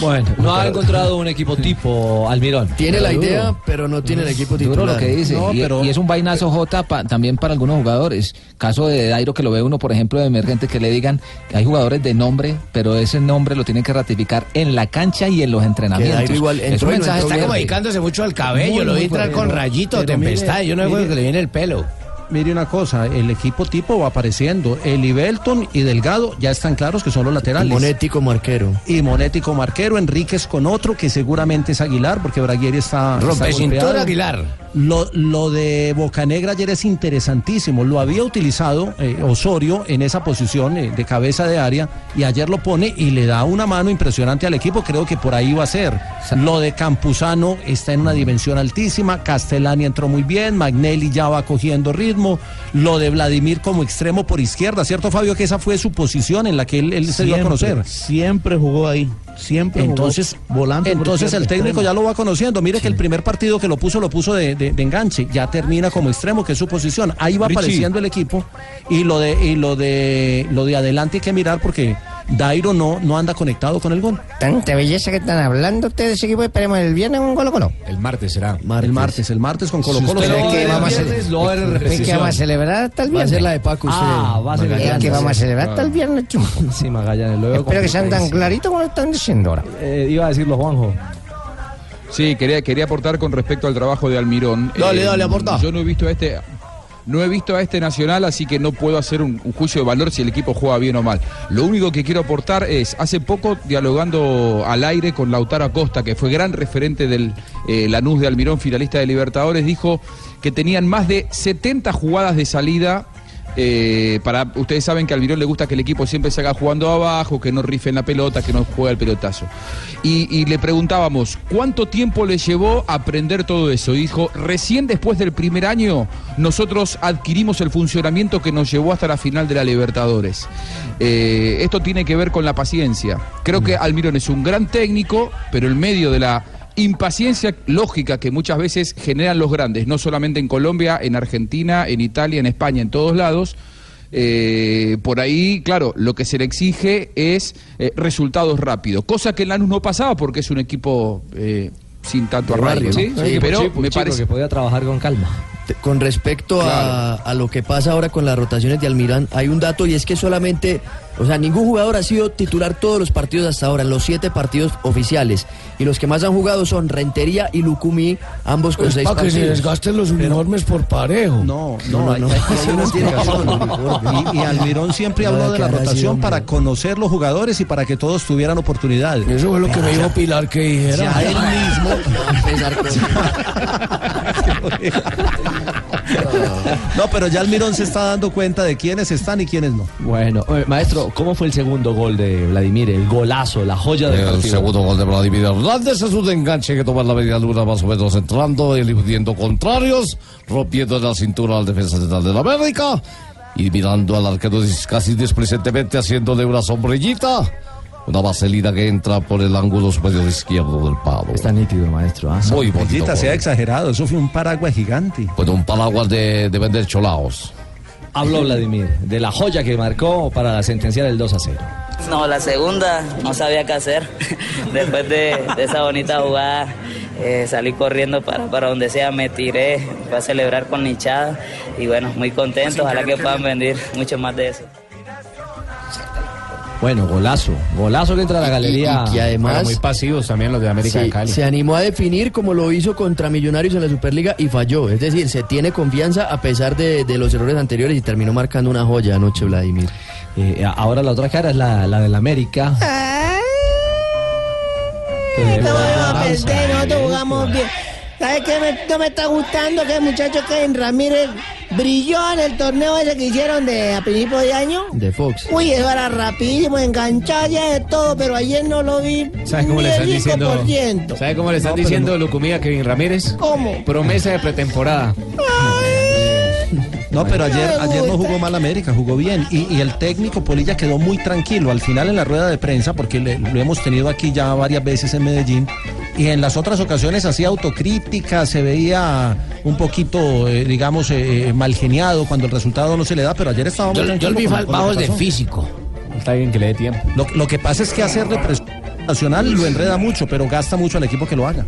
Bueno, no ha encontrado un equipo tipo Almirón. Tiene la Duro. idea, pero no tiene el equipo titular. Duro lo que dice. No, y, pero- y es un vainazo J pa- también para algunos jugadores. Caso de Dairo que lo ve uno, por ejemplo, de emergente, que le digan que hay jugadores de nombre, pero ese nombre lo tienen que ratificar en la cancha y en los entrenamientos. Dairo igual es un mensaje Está como dedicándose mucho al cabello, Muy, lo vi entrar con rayito, Pero mire, tempestad. Yo no veo que le viene el pelo. Mire una cosa, el equipo tipo va apareciendo. El Belton y Delgado ya están claros que son los laterales. Monetti como arquero. Y Monetti como arquero, Enríquez con otro que seguramente es Aguilar, porque Braguieri está. está Rompe cintura, golpeado. Aguilar. Lo, lo de Bocanegra ayer es interesantísimo. Lo había utilizado eh, Osorio en esa posición eh, de cabeza de área y ayer lo pone y le da una mano impresionante al equipo. Creo que por ahí va a ser. Lo de Campuzano está en una dimensión altísima. Castellani entró muy bien. Magnelli ya va cogiendo ritmo. Lo de Vladimir como extremo por izquierda, ¿cierto, Fabio? Que esa fue su posición en la que él, él se dio a conocer. Siempre jugó ahí. Siempre jugó Entonces, volante. por entonces el técnico extremo. ya lo va conociendo. Mire que el primer partido que lo puso, lo puso de, de- de enganche. Ya termina como extremo, que es su posición. Ahí va Richie. apareciendo el equipo. Y lo de, y lo de lo de adelante hay que mirar porque Dairo no, no anda conectado con el gol. Tanta belleza que están hablando ustedes de ese equipo. Esperemos el viernes un Colo Colo. El martes será. El martes, el martes con Colo Colo. usted ve ve que el vamos a- viernes, lo va a ver en ¿Es que repetición. vamos a celebrar hasta el Va a viernes? ser la de Paco usted. Ah, va a ser la de Es que vamos a celebrar hasta el Ah. viernes, chumpo. Sí, Magallanes, Espero que sean tan claritos como lo están diciendo ahora. Eh, iba a decirlo Juanjo. Sí, quería, quería aportar con respecto al trabajo de Almirón. Eh, Dale, dale, aporta. Yo no he visto a este. No he visto a este Nacional, así que no puedo hacer un, juicio de valor si el equipo juega bien o mal. Lo único que quiero aportar es, hace poco, dialogando al aire con Lautaro Acosta, que fue gran referente del eh, Lanús de Almirón, finalista de Libertadores, dijo que tenían más de 70 jugadas de salida eh, para ustedes saben que a Almirón le gusta que el equipo siempre se haga jugando abajo, que no rifen la pelota, que no juega el pelotazo. Y, y le preguntábamos, ¿cuánto tiempo le llevó aprender todo eso? Y dijo, recién después del primer año nosotros adquirimos el funcionamiento que nos llevó hasta la final de la Libertadores. Eh, esto tiene que ver con la paciencia. Creo que Almirón es un gran técnico, pero en medio de la impaciencia lógica que muchas veces generan los grandes, no solamente en Colombia, en Argentina, en Italia, en España, en todos lados. eh, por ahí, claro, lo que se le exige es eh, resultados rápidos, cosa que en Lanús no pasaba porque es un equipo eh, sin tanto arraigo, ¿no? ¿sí? Un equipo pero chico, me chico parece que podía trabajar con calma. Con respecto a, a lo que pasa ahora con las rotaciones de Almirán, hay un dato y es que solamente, o sea, ningún jugador ha sido titular todos los partidos hasta ahora, en los siete partidos oficiales. Y los que más han jugado son Rentería y Lucumí, ambos con Es seis para que se desgasten los uniformes por parejo. No, No, no, no, no tiene razón. [laughs] Y, y Almirón siempre No, habló de la rotación para conocer los jugadores y para que todos tuvieran oportunidad. Eso fue lo que me dijo Pilar que dijera. Ya él mismo [laughs] [laughs] [laughs] No, pero ya Almirón se está dando cuenta de quiénes están y quiénes no. Bueno, eh, maestro, ¿cómo fue el segundo gol de Vladimir? El golazo, la joya del El partido. segundo gol de Vladimir Hernández es un enganche que toma la media luna más o menos entrando, eludiendo contrarios, rompiendo en la cintura al defensa central de la América y mirando al arquero casi displicentemente haciéndole una sombrillita. Una vaselina que entra por el ángulo superior izquierdo del palo. Está nítido, maestro. ¿ah? Muy bonito. Bellita, se ha exagerado, eso fue un paraguas gigante. Bueno, un paraguas de, de vender cholaos. Habló Vladimir de la joya que marcó para sentenciar el 2 a 0. No, la segunda no sabía qué hacer. [laughs] Después de, de esa bonita jugada, eh, salí corriendo para, para donde sea, me tiré, fui a celebrar con la hinchada y bueno, muy contento. Ojalá que puedan vender mucho más de eso. Bueno, golazo. Golazo que entra a la galería. y que además- Bueno, muy pasivos también los de América Sí, de Cali. se animó a definir como lo hizo contra Millonarios en la Superliga y falló. Es decir, se tiene confianza a pesar de, de los errores anteriores y terminó marcando una joya anoche Vladimir. Eh, ahora la otra cara es la, la del América. No, pensé, nosotros jugamos bien. ¿Sabes qué me, no me está gustando? Que el muchacho Kevin Ramírez brilló en el torneo ese que hicieron de a principio de año. De Fox. Uy, eso era rapidísimo, enganchado ya de todo, pero ayer no lo vi. ¿Sabes cómo le están diciendo? 5%. ¿Sabe cómo le están No, diciendo Lucumía a Kevin Ramírez? ¿Cómo? Promesa de pretemporada. No, pero ayer, ayer no jugó mal América, jugó bien. Y, y el técnico Polilla quedó muy tranquilo al final en la rueda de prensa, porque le- lo hemos tenido aquí ya varias veces en Medellín. Y en las otras ocasiones hacía autocrítica, se veía un poquito, eh, digamos, eh, mal geniado cuando el resultado no se le da, pero ayer estaba muy Yo- yo vi bajos de físico. Está bien que le dé tiempo. Lo, lo que pasa es que hacer represión nacional lo enreda mucho, pero gasta mucho al equipo que lo haga.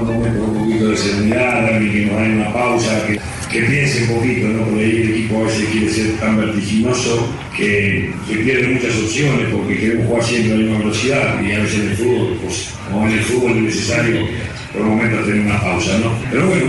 un poquito de serenidad, alguien que nos haga una pausa, que, que piense un poquito, ¿no? Porque ahí el equipo a veces quiere ser tan vertiginoso que, pierde muchas opciones porque queremos jugar siempre a la misma velocidad y a veces en el fútbol, pues como en el fútbol es necesario por momentos tener una pausa, ¿no? Pero bueno,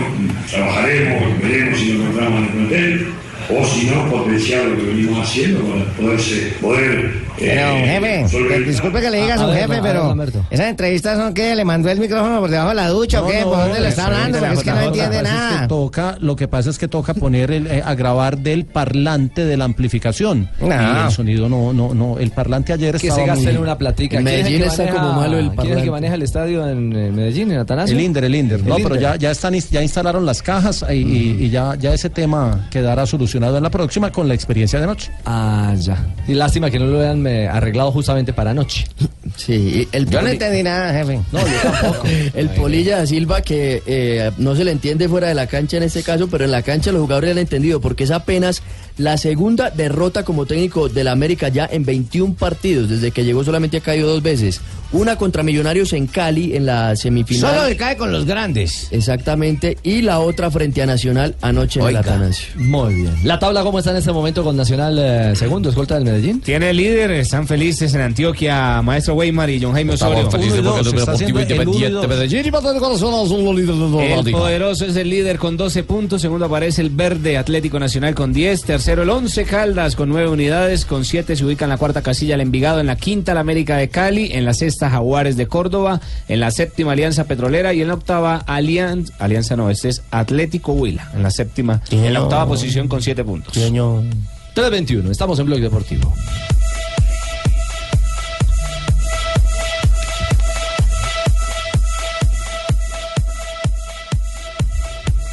trabajaremos, veremos si nos encontramos en el plantel o si no, potenciar lo que venimos haciendo para poderse, poder... Pero, eh, jefe, disculpe que le diga a A- su a ver, jefe, ver, pero esas entrevistas son que le mandó el micrófono por debajo de la ducha o qué, no, ¿por dónde le está hablando? es Porque es que no entiende que es que nada. toca, lo que pasa es que toca poner el, eh, a grabar del parlante de la amplificación. Ah. Y el sonido no, no, no. El parlante ayer Que estaba se gasten muy- una platica. En ¿Quién es Medellín que está maneja- como malo el ¿Quién es el que parlante. maneja el estadio en eh, Medellín, en Atanasio? El Inder, el Inder. El No, pero ya, ya están, ya instalaron las cajas y, y- y ya, ya ese tema quedará solucionado en la próxima con la experiencia de noche. Ah, ya. Y lástima que no lo hayan eh, arreglado justamente para anoche. Sí, el Yo no entendí nada, jefe. No, yo tampoco. [laughs] el Polilla da Silva que eh, no se le entiende fuera de la cancha en este caso, pero en la cancha los jugadores lo han entendido porque es apenas la segunda derrota como técnico del América ya en 21 partidos, desde que llegó solamente ha caído dos veces. Una contra Millonarios en Cali en la semifinal. Solo que cae con los grandes. Exactamente, y la otra frente a Nacional anoche en el Oiga. Atanasio. Muy bien. ¿La tabla cómo está en este momento con Nacional eh, segundo, escolta del Medellín? Tiene el líder, están felices en Antioquia, Maestro Weimar y John Jaime Osorio. Estamos felices porque el Deportivo Independiente Medellín y Patricio Corazón son los líderes de El poderoso es el líder con 12 puntos. Segundo aparece el verde Atlético Nacional con 10. Tercero el 11 Caldas con 9 unidades. Con 7 se ubica en la cuarta casilla el Envigado. En la quinta la América de Cali. En la sexta Jaguares de Córdoba. En la séptima Alianza Petrolera. Y en la octava Alianza. Alianza no, este es Atlético Huila. En la séptima. En la octava posición con 7 puntos. 321. Estamos en Blog Deportivo.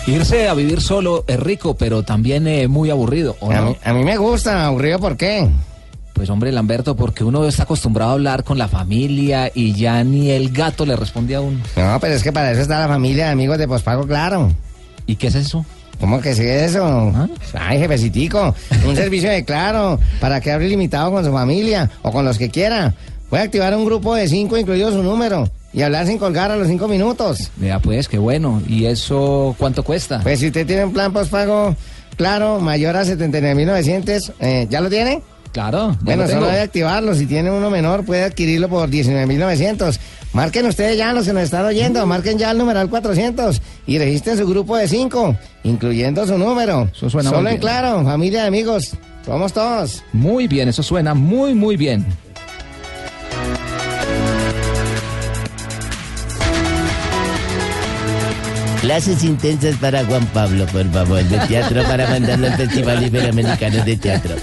Irse a vivir solo es rico, pero también eh, muy aburrido. ¿o A no? mí, a mí me gusta, aburrido, ¿por qué? Pues hombre, Lamberto, porque uno está acostumbrado a hablar con la familia y ya ni el gato le responde a uno. No, pero es que para eso está la familia de amigos de pospago, claro. ¿Y qué es eso? ¿Cómo que sí es eso? Ay, jefecitico, un [laughs] servicio de claro, para que hable ilimitado con su familia o con los que quiera. Puede activar un grupo de cinco, incluido su número, y hablar sin colgar a los cinco minutos. Vea pues, qué bueno. ¿Y eso cuánto cuesta? Pues si usted tiene un plan postpago, claro, mayor a 79.900, eh, ¿ya lo tiene? Claro, Bueno, lo solo debe activarlo. Si tiene uno menor, puede adquirirlo por 19.900. Marquen ustedes ya los que nos están oyendo. Marquen ya el numeral 400 y registren su grupo de 5, incluyendo su número. Eso suena Solo muy en bien. claro, familia de amigos. Somos todos. Muy bien, eso suena muy, muy bien. Clases intensas para Juan Pablo, por favor, de teatro para mandarlo al Festival Iberoamericano de Teatro.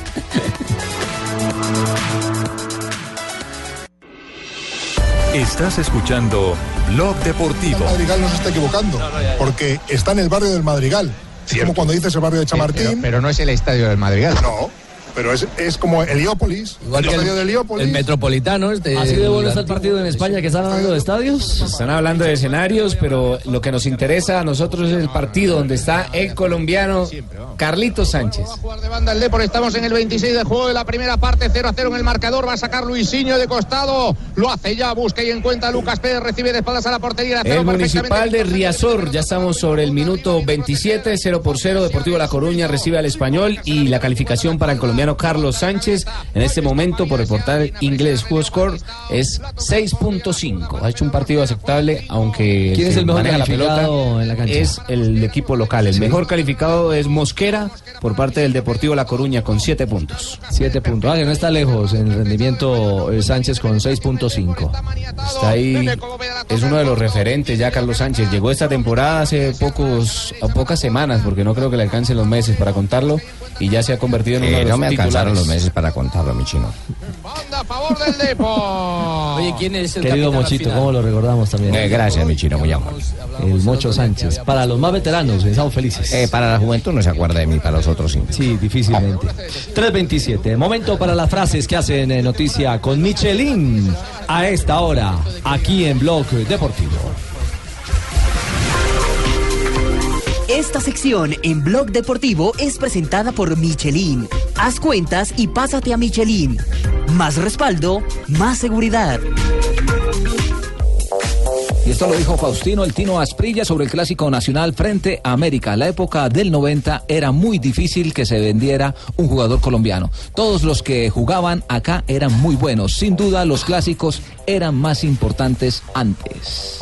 Estás escuchando Blog Deportivo. El Madrigal no se está equivocando, porque está en el barrio del Madrigal. Es como cuando dices el barrio de Chamartín. Pero, pero no es el estadio del Madrigal. No, pero es, es como Heliópolis. Igual el que el- estadio de Heliópolis. el metropolitano este. Así de bueno está el partido en España que están hablando de estadios. Están hablando de escenarios, pero lo que nos interesa a nosotros es el partido donde está el colombiano Carlitos Sánchez. de banda el Depor, estamos en el 26 de juego de la primera parte, 0 a 0 en el marcador, va a sacar Luisinho de costado, lo hace ya, busca y encuentra Lucas Pérez, recibe de espaldas a la portería, la El municipal de Riazor, ya estamos sobre el minuto 27, 0 por 0, Deportivo La Coruña recibe al español y la calificación para el colombiano Carlos Sánchez en este momento por el portal inglés WhoScore es 6.5. Ha hecho un partido aceptable, aunque ¿Quién es el mejor maneja la pelota en la cancha? es el equipo local. El mejor calificado es Mosquera por parte del Deportivo La Coruña con 7 puntos. Siete puntos. Ah, que no está lejos en el rendimiento eh, Sánchez con 6.5. Está ahí, es uno de los referentes ya Carlos Sánchez. Llegó esta temporada hace pocos, a pocas semanas, porque no creo que le alcancen los meses para contarlo, y ya se ha convertido en uno Eh, de los no me alcanzaron titulares. los meses para contarlo, mi chino. [laughs] Oye, ¿quién es el Querido Mochito? ¿cómo lo recordamos también? Eh, gracias, mi chino, muy amable. El Mocho Sánchez. Para los más veteranos, estamos felices. Eh, para la juventud no se acuerda de mí, para los otros sí. Sí, difícilmente. 327. Momento para las frases que hacen eh, noticia con Michelin a esta hora, aquí en Blog Deportivo. Esta sección en Blog Deportivo es presentada por Michelin. Haz cuentas y pásate a Michelin. Más respaldo, más seguridad. Y esto lo dijo Faustino El Tino Asprilla sobre el Clásico Nacional frente a América. La época del 90 era muy difícil que se vendiera un jugador colombiano. Todos los que jugaban acá eran muy buenos. Sin duda, los clásicos eran más importantes antes.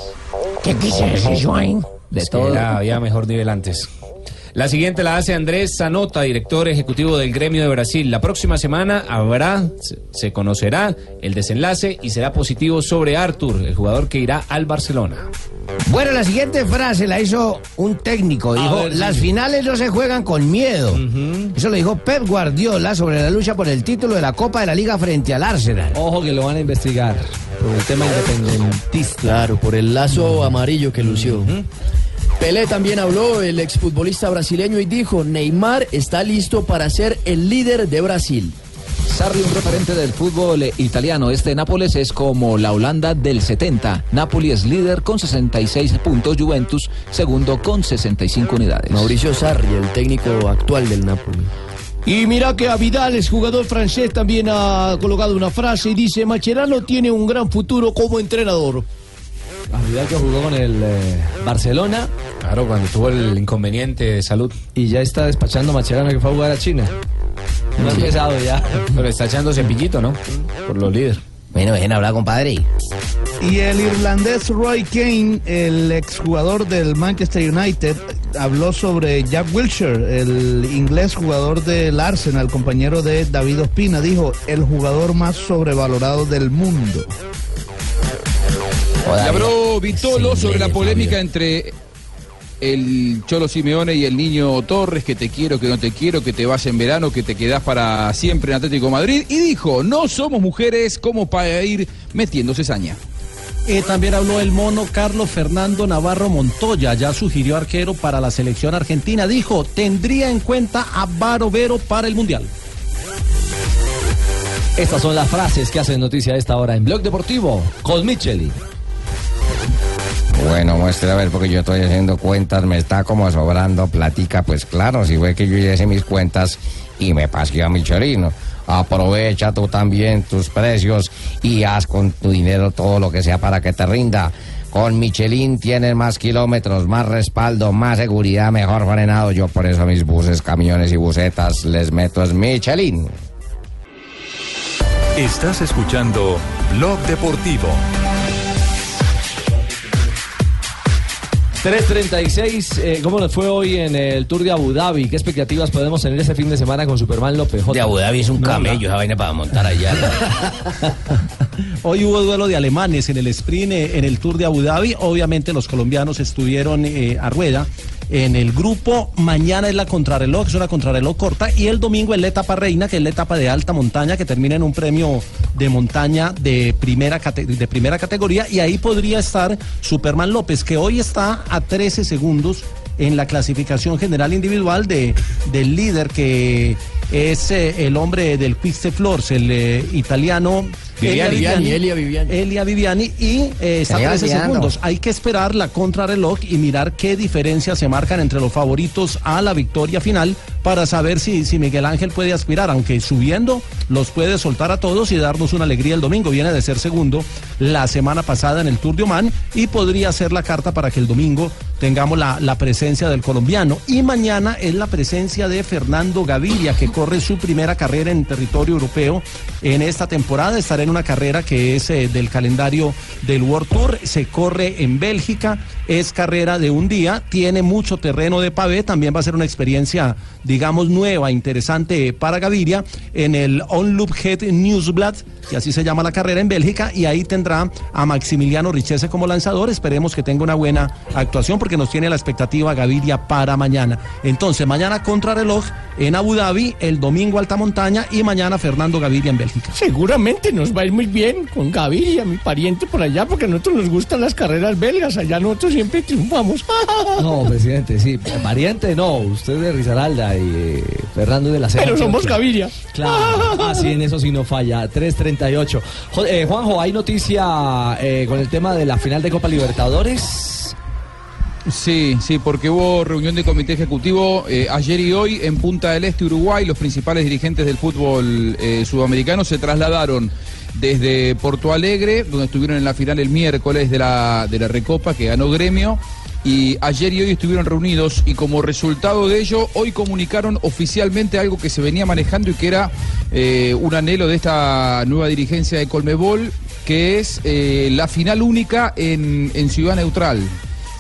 ¿Qué decir, Joaín? De Es que todo. era- había mejor nivel antes. La siguiente la hace Andrés Zanota, director ejecutivo del Gremio de Brasil. La próxima semana habrá, se, conocerá el desenlace y será positivo sobre Arthur, el jugador que irá al Barcelona. Bueno, la siguiente frase la hizo un técnico. Dijo, ver, sí. las finales no se juegan con miedo. Eso lo dijo Pep Guardiola sobre la lucha por el título de la Copa de la Liga frente al Arsenal. Ojo que lo van a investigar por el tema independentista. Claro, por el lazo amarillo que lució. Pelé también habló, el exfutbolista brasileño, y dijo, Neymar está listo para ser el líder de Brasil. Sarri, un referente del fútbol italiano. Este Nápoles es como la Holanda del 70. Napoli es líder con 66 puntos, Juventus segundo con 65 unidades. Mauricio Sarri, el técnico actual del Napoli. Y mira que a Vidal, el jugador francés, también ha colocado una frase y dice, Macherano tiene un gran futuro como entrenador. A Vidal que jugó con el eh, Barcelona Claro, cuando tuvo el inconveniente de salud. y ya está despachando Macherano que fue a jugar a China. No ha empezado ya. Pero está echando cepillito, ¿no? Por los líderes. Bueno, dejen hablar, compadre. Y el irlandés Roy Kane, el exjugador del Manchester United, habló sobre Jack Wilshere, el inglés jugador del Arsenal, compañero de David Ospina. Dijo, el jugador más sobrevalorado del mundo. Y habló Vitolo sobre la polémica entre el Cholo Simeone y el niño Torres, que te quiero, que no te quiero, que te vas en verano, que te quedás para siempre en Atlético de Madrid. Y dijo, no somos mujeres como para ir metiendo cizaña. Eh, también habló el mono Carlos Fernando Navarro Montoya, ya sugirió arquero para la selección argentina. Dijo, tendría en cuenta a Barovero para el Mundial. Estas son las frases que hacen noticia a esta hora en Blog Deportivo con Michelin. Bueno, muestre a ver, porque yo estoy haciendo cuentas, me está como sobrando platica, pues claro, si fue que yo hice mis cuentas y me pasé a mi chorino. Aprovecha tú también tus precios y haz con tu dinero todo lo que sea para que te rinda. Con Michelin tienes más kilómetros, más respaldo, más seguridad, mejor frenado. Yo por eso a mis buses, camiones y busetas les meto es Michelin. Estás escuchando Blog Deportivo. 3.36, eh, ¿cómo nos fue hoy en el Tour de Abu Dhabi? ¿Qué expectativas podemos tener este fin de semana con Superman López? De Abu Dhabi es un No, camello, esa vaina para montar allá. [laughs] Hoy hubo duelo de alemanes en el sprint eh, en el Tour de Abu Dhabi. Obviamente los colombianos estuvieron eh, a rueda en el grupo. Mañana es la contrarreloj, es una contrarreloj corta. Y el domingo es la etapa reina, que es la etapa de alta montaña, que termina en un premio de montaña de primera, de primera categoría. Y ahí podría estar Superman López, que hoy está a 13 segundos en la clasificación general individual de, del líder que es eh, el hombre del Quick Floors, el eh, italiano Viviani, Viviani, Elia Viviani. Elia Viviani y eh, está a Se le iba 13 olvidando. segundos. Hay que esperar la contrarreloj y mirar qué diferencias se marcan entre los favoritos a la victoria final para saber si, si Miguel Ángel puede aspirar, aunque subiendo los puede soltar a todos y darnos una alegría el domingo. Viene de ser segundo la semana pasada en el Tour de Oman y podría ser la carta para que el domingo tengamos la, la presencia del colombiano. Y mañana es la presencia de Fernando Gaviria, que corre su primera carrera en territorio europeo en esta temporada. Estará en una carrera que es eh, del calendario del World Tour. Se corre en Bélgica. Es carrera de un día. Tiene mucho terreno de pavé. También va a ser una experiencia, digamos, nueva, interesante para Gaviria en el Onloop Head Newsblad, que así se llama la carrera en Bélgica. Y ahí tendrá a Maximiliano Richese como lanzador. Esperemos que tenga una buena actuación porque nos tiene la expectativa Gaviria para mañana. Entonces, mañana contrarreloj en Abu Dhabi, el domingo alta montaña y mañana Fernando Gaviria en Bélgica. Seguramente nos va a ir muy bien con Gaviria, mi pariente por allá, porque a nosotros nos gustan las carreras belgas. Allá nosotros siempre triunfamos. [laughs] No, presidente, sí. Pariente, no. Usted de Risaralda y eh, Fernando de la Ceja. Pero somos. Gaviria. Claro, [laughs] ah, sí, en eso sí no falla. 3.38. Jo- eh, Juanjo, ¿hay noticia eh, con el tema de la final de Copa Libertadores? Sí, sí, porque hubo reunión de comité ejecutivo eh, ayer y hoy en Punta del Este, Uruguay. Los principales dirigentes del fútbol eh, sudamericano se trasladaron desde Porto Alegre, donde estuvieron en la final el miércoles de la, de la Recopa que ganó Gremio. Y ayer y hoy estuvieron reunidos y como resultado de ello, hoy comunicaron oficialmente algo que se venía manejando y que era eh, un anhelo de esta nueva dirigencia de Colmebol, que es la final única en, en Ciudad Neutral.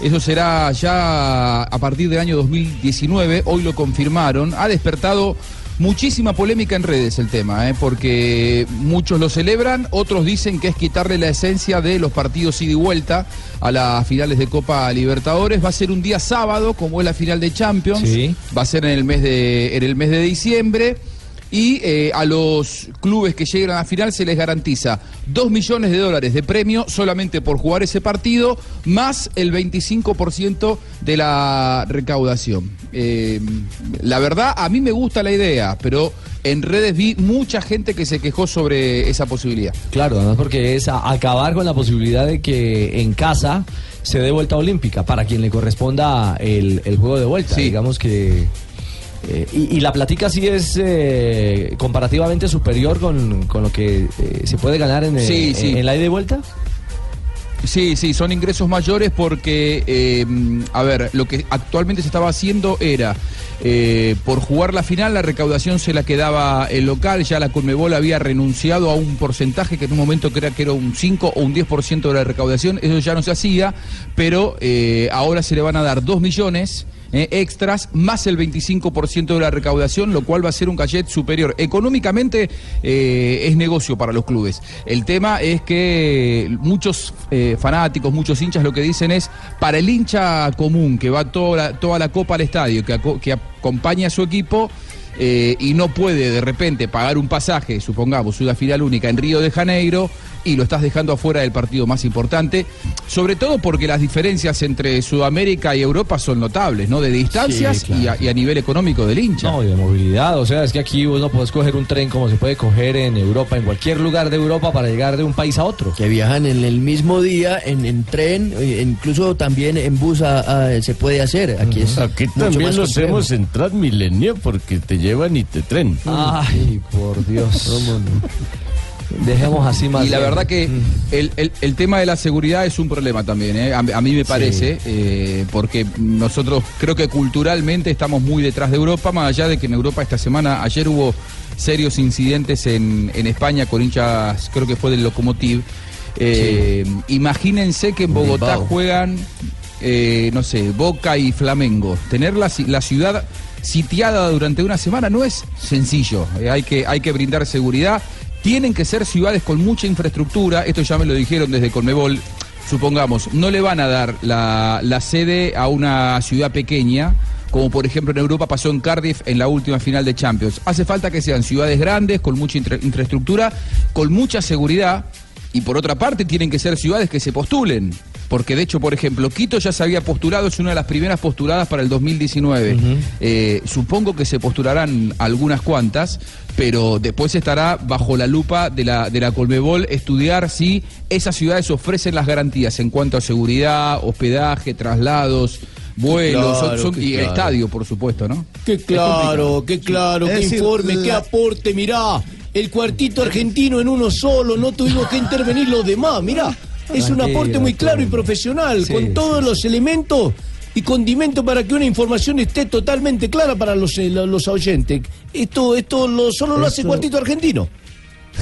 Eso será ya a partir del año 2019, hoy lo confirmaron. Ha despertado muchísima polémica en redes el tema, ¿eh? porque muchos lo celebran, otros dicen que es quitarle la esencia de los partidos ida y vuelta a las finales de Copa Libertadores. Va a ser un día sábado, como es la final de Champions. Va a ser en el mes de, en el mes de diciembre. Y eh, a los clubes que lleguen a la final se les garantiza 2 millones de dólares de premio solamente por jugar ese partido, más el 25% de la recaudación. Eh, la verdad, a mí me gusta la idea, pero en redes vi mucha gente que se quejó sobre esa posibilidad. Claro, además porque es acabar con la posibilidad de que en casa se dé vuelta olímpica para quien le corresponda el, el juego de vuelta. Digamos que. Eh, y, y la platica sí es eh, comparativamente superior con, con lo que eh, se puede ganar en, eh, Sí, sí. en, en la ida y vuelta. Sí, sí, son ingresos mayores porque, eh, a ver, lo que actualmente se estaba haciendo era, eh, por jugar la final, la recaudación se la quedaba el local, ya la Conmebol había renunciado a un porcentaje que en un momento creía que era un 5 o un 10% de la recaudación, eso ya no se hacía, pero eh, ahora se le van a dar 2 millones. Eh, extras más el 25% de la recaudación, lo cual va a ser un cachet superior. Económicamente eh, es negocio para los clubes. El tema es que muchos eh, fanáticos, muchos hinchas lo que dicen es, para el hincha común que va toda la, toda la copa al estadio, que, aco- que acompaña a su equipo, eh, y no puede de repente pagar un pasaje, supongamos, una final única en Río de Janeiro, y lo estás dejando afuera del partido más importante, sobre todo porque las diferencias entre Sudamérica y Europa son notables, ¿no? De distancias Sí, claro. y, a, y a nivel económico del hincha. No, y de movilidad. O sea, es que aquí vos no podés coger un tren como se puede coger en Europa, en cualquier lugar de Europa para llegar de un país a otro. Que viajan en el mismo día, en, en tren, e incluso también en bus a- a- se puede hacer. Aquí es Aquí también lo hacemos en Transmilenio porque te llevan y te tren. Ay, por Dios. [laughs] Dejemos así más Y la bien. verdad que el, el- el tema de la seguridad es un problema también, ¿eh? a, a mí me parece, eh, porque nosotros creo que culturalmente estamos muy detrás de Europa, más allá de que en Europa esta semana, ayer hubo serios incidentes en, en España con hinchas, creo que fue del Lokomotiv. Eh, Imagínense que en Bogotá Bilbao. juegan eh, no sé, Boca y Flamengo. Tener la, la ciudad sitiada durante una semana no es sencillo. Eh, hay, que, hay que brindar seguridad. Tienen que ser ciudades con mucha infraestructura. Esto ya me lo dijeron desde Conmebol. Supongamos, no le van a dar la, la sede a una ciudad pequeña, como por ejemplo en Europa pasó en Cardiff en la última final de Champions. Hace falta que sean ciudades grandes, con mucha infra- infraestructura, con mucha seguridad. Y por otra parte, tienen que ser ciudades que se postulen. Porque de hecho, por ejemplo, Quito ya se había postulado, es una de las primeras postuladas para el 2019. Eh, supongo que se postularán algunas cuantas, pero después estará bajo la lupa de la, de la Colmebol estudiar si esas ciudades ofrecen las garantías en cuanto a seguridad, hospedaje, traslados, vuelos Claro, son- y el estadio, por supuesto, ¿no? Qué claro, qué claro, Es qué decir, informe, qué aporte, mirá. El cuartito argentino en uno solo, no tuvimos que intervenir los demás, mirá. Es un aporte muy claro y profesional, Sí, con todos los elementos y condimentos para que una información esté totalmente clara para los, eh, los oyentes. Esto, esto lo, solo lo hace cuartito argentino.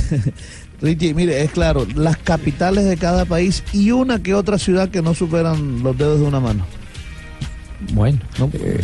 [laughs] Richie, mire, es claro, las capitales de cada país y una que otra ciudad que no superan los dedos de una mano. Bueno,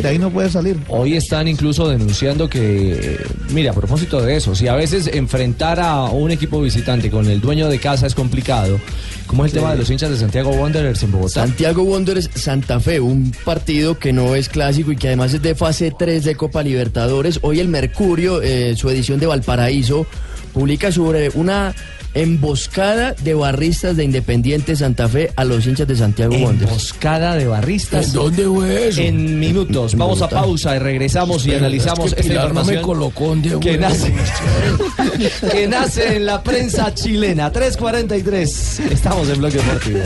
de ahí no puede salir. Hoy están incluso denunciando que, mira, a propósito de eso, si a veces enfrentar a un equipo visitante con el dueño de casa es complicado, ¿cómo es el Sí. tema de los hinchas de Santiago Wanderers en Bogotá? Santiago Wanderers Santa Fe, un partido que no es clásico y que además es de fase 3 de Copa Libertadores. Hoy el Mercurio, eh, su edición de Valparaíso, publica sobre una emboscada de barristas de Independiente Santa Fe a los hinchas de Santiago Wanderers. Emboscada de barristas. ¿En dónde fue eso? En minutos. Vamos a pausa y regresamos y analizamos es que esta Pilar no me información colocó de que nace, [laughs] que nace en la prensa chilena. 343. Estamos en Bloque Deportivo.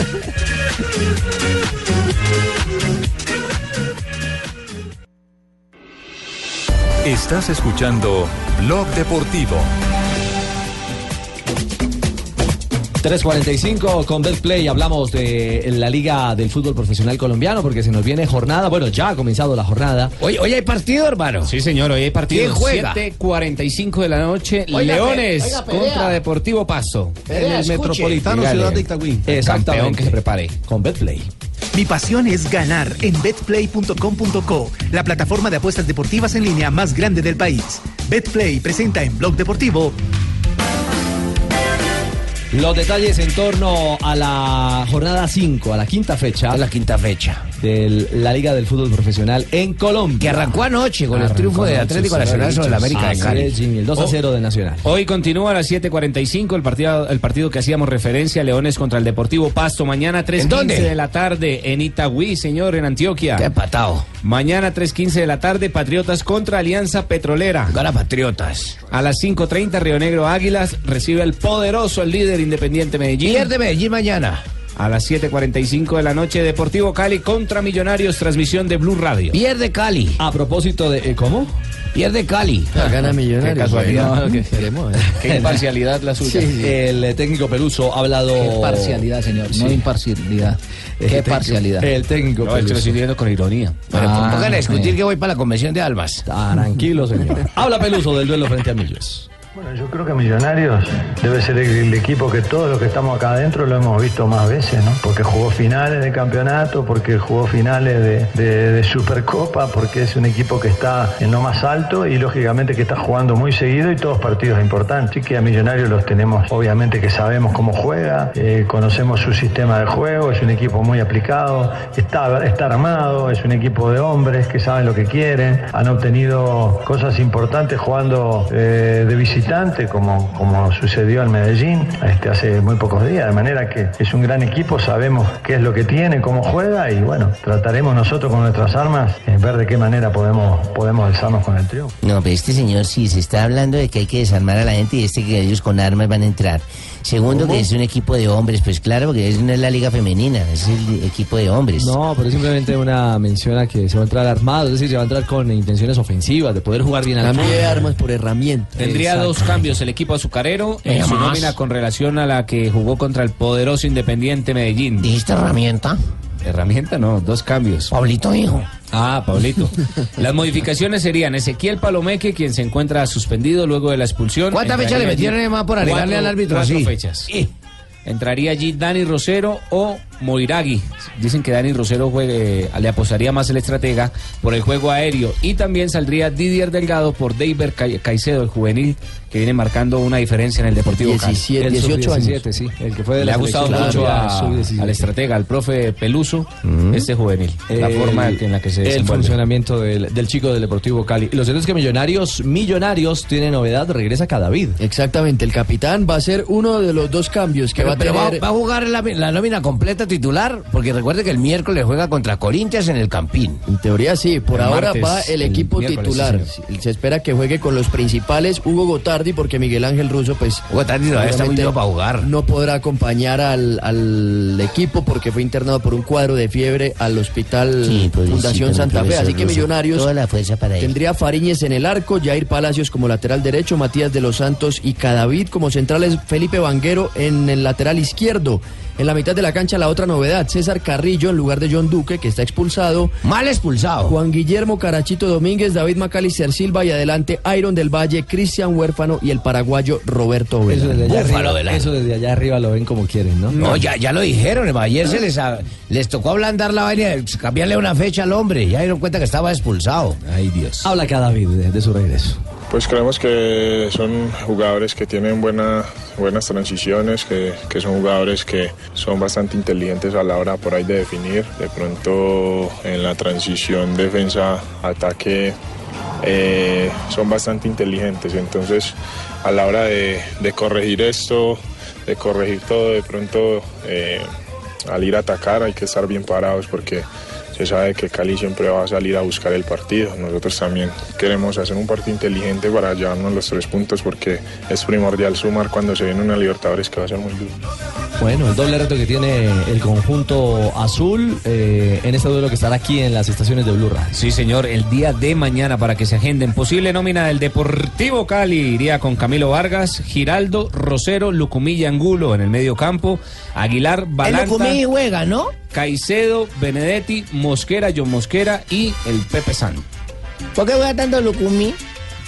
Estás escuchando Blog Deportivo. 3.45 con Betplay hablamos de la Liga del Fútbol Profesional Colombiano porque se nos viene jornada, bueno ya ha comenzado la jornada. Hoy, hoy hay partido, hermano. Sí, señor, hoy hay partido. ¿Quién juega? 7.45 de la noche. Oiga, Leones oiga, contra Deportivo Pasto. Pelea, escuche. Dígale. El campeón que se prepare. Con Betplay. Mi pasión es ganar en betplay.com.co, la plataforma de apuestas deportivas en línea más grande del país. Betplay presenta en Blog Deportivo Los detalles en torno a la jornada 5, a la quinta fecha. A la quinta fecha. De la Liga del Fútbol Profesional en Colombia. Que arrancó anoche con el triunfo de Atlético Nacional sobre el América de Cali. el 2 a 0 de Nacional. Hoy continúa a las 7.45 el partido, el partido que hacíamos referencia, Leones contra el Deportivo Pasto. Mañana 3.15 dónde? de la tarde en Itagüí, señor, en Antioquia. Qué patado. Mañana 3.15 de la tarde, Patriotas contra Alianza Petrolera. Gana Patriotas. A las 5.30, Río Negro Águilas recibe al poderoso, el líder Independiente Medellín. Pierde Medellín mañana. A las 7.45 de la noche, Deportivo Cali contra Millonarios, transmisión de Blue Radio. Pierde Cali. A propósito de. eh, ¿Cómo? Pierde Cali. Gana Millonarios. Qué casualidad. No, eh. [laughs] Qué imparcialidad la suya. Sí, el eh, técnico Peluso ha hablado. Qué parcialidad, señor, no imparcialidad. El Qué técnico- parcialidad. El técnico No, lo estoy diciendo con ironía. Bueno, Ah, pongan a discutir que voy para la convención de almas. Tranquilo, señor. [laughs] Habla Peluso del duelo frente a Millos. Bueno, yo creo que Millonarios debe ser el, equipo que todos los que estamos acá adentro lo hemos visto más veces, ¿no? Porque jugó finales de campeonato, porque jugó finales de Supercopa, porque es un equipo que está en lo más alto y lógicamente que está jugando muy seguido y todos partidos importantes. Así que a Millonarios los tenemos, obviamente que sabemos cómo juega, eh, conocemos su sistema de juego, es un equipo muy aplicado, está, está armado, es un equipo de hombres que saben lo que quieren, han obtenido cosas importantes jugando eh, de visitante, como, como sucedió en Medellín este, hace muy pocos días, de manera que es un gran equipo, sabemos qué es lo que tiene, cómo juega y bueno, trataremos nosotros con nuestras armas eh, ver de qué manera podemos, podemos alzarnos con el triunfo. No, pero este señor sí se está hablando de que hay que desarmar a la gente y este que ellos con armas van a entrar. Segundo, ¿Cómo? que es un equipo de hombres, pues claro, porque es no es la liga femenina, es el equipo de hombres. No, pero es simplemente una mención a que se va a entrar armado, es decir, se va a entrar con intenciones ofensivas, de poder jugar bien al Cambio de fútbol. armas por herramientas. Tendría Exacto. Dos cambios el equipo azucarero en su más. nómina con relación a la que jugó contra el poderoso Independiente Medellín. ¿Dijiste herramienta? Herramienta no, dos cambios. Pablito dijo. Ah, Pablito. [laughs] Las modificaciones serían Ezequiel Palomeque, quien se encuentra suspendido luego de la expulsión. ¿Cuántas fechas le metieron además por alegarle cuatro- al árbitro Cuatro fechas. Entraría allí Dani Rosero o Moiragui. Dicen que Dani Rosero juegue- le apostaría más el estratega por el juego aéreo. Y también saldría Didier Delgado por David Ca- Caicedo, el juvenil, que viene marcando una diferencia en el Deportivo Cali. 17, El 18 años. sub-17, sí, el que fue de Le la ha gustado mucho Colombia, a- sub-17. al estratega, al profe Peluso, este juvenil. la El- forma en la que se El funcionamiento del, del chico del Deportivo Cali. Lo cierto es que Millonarios, Millonarios tiene novedad, regresa Cadavid. Exactamente, el capitán va a ser uno de los dos cambios que Pero, va a va, tener. va a jugar la, la nómina completa titular, porque recuerde que el miércoles juega contra Corinthians en el Campín. En teoría sí, por El ahora martes, va el equipo titular. sí, Se espera que juegue con los principales Hugo Porque Miguel Ángel Russo pues todavía está muy para jugar. No podrá acompañar al, al equipo porque fue internado por un cuadro de fiebre al hospital Fundación Santa Fe, así que Millonarios Toda la fuerza para él. Tendría Fariñez en el arco, Jair Palacios como lateral derecho, Matías de los Santos y Cadavid como centrales, Felipe Vanguero en el lateral izquierdo. En la mitad de la cancha la otra novedad, César Carrillo en lugar de John Duque, que está expulsado. Mal expulsado. Juan Guillermo Carachito Domínguez, David Macalister Silva y adelante Iron del Valle, Cristian Huérfano y el paraguayo Roberto Vela. Eso desde, allá arriba, eso desde allá arriba lo ven como quieren, ¿no? No, ya, ya lo dijeron, ayer se les, a- les tocó ablandar la vaina, cambiarle una fecha al hombre, ya dieron cuenta que estaba expulsado. Ay, Dios. Habla Cadavid de, de su regreso. Pues creemos que son jugadores que tienen buena, buenas transiciones, que, que son jugadores que son bastante inteligentes a la hora por ahí de definir. De pronto en la transición defensa-ataque eh, son bastante inteligentes. Entonces a la hora de, corregir esto, de corregir todo, de pronto eh, al ir a atacar hay que estar bien parados porque se sabe que Cali siempre va a salir a buscar el partido. Nosotros también queremos hacer un partido inteligente para llevarnos los tres puntos porque es primordial sumar cuando se viene una Libertadores que va a ser muy duro. Bueno, el doble reto que tiene el conjunto azul eh, en este duelo que estará aquí en las estaciones de Blue Radio. Sí, señor, el día de mañana para que se agenden. Posible nómina del Deportivo Cali iría con Camilo Vargas, Giraldo, Rosero, Lucumí y Angulo en el medio campo, Aguilar, El Balanta, Lucumí juega, ¿no? Caicedo, Benedetti, Mosquera, John Mosquera y el Pepe San. ¿Por qué juega tanto Lucumí?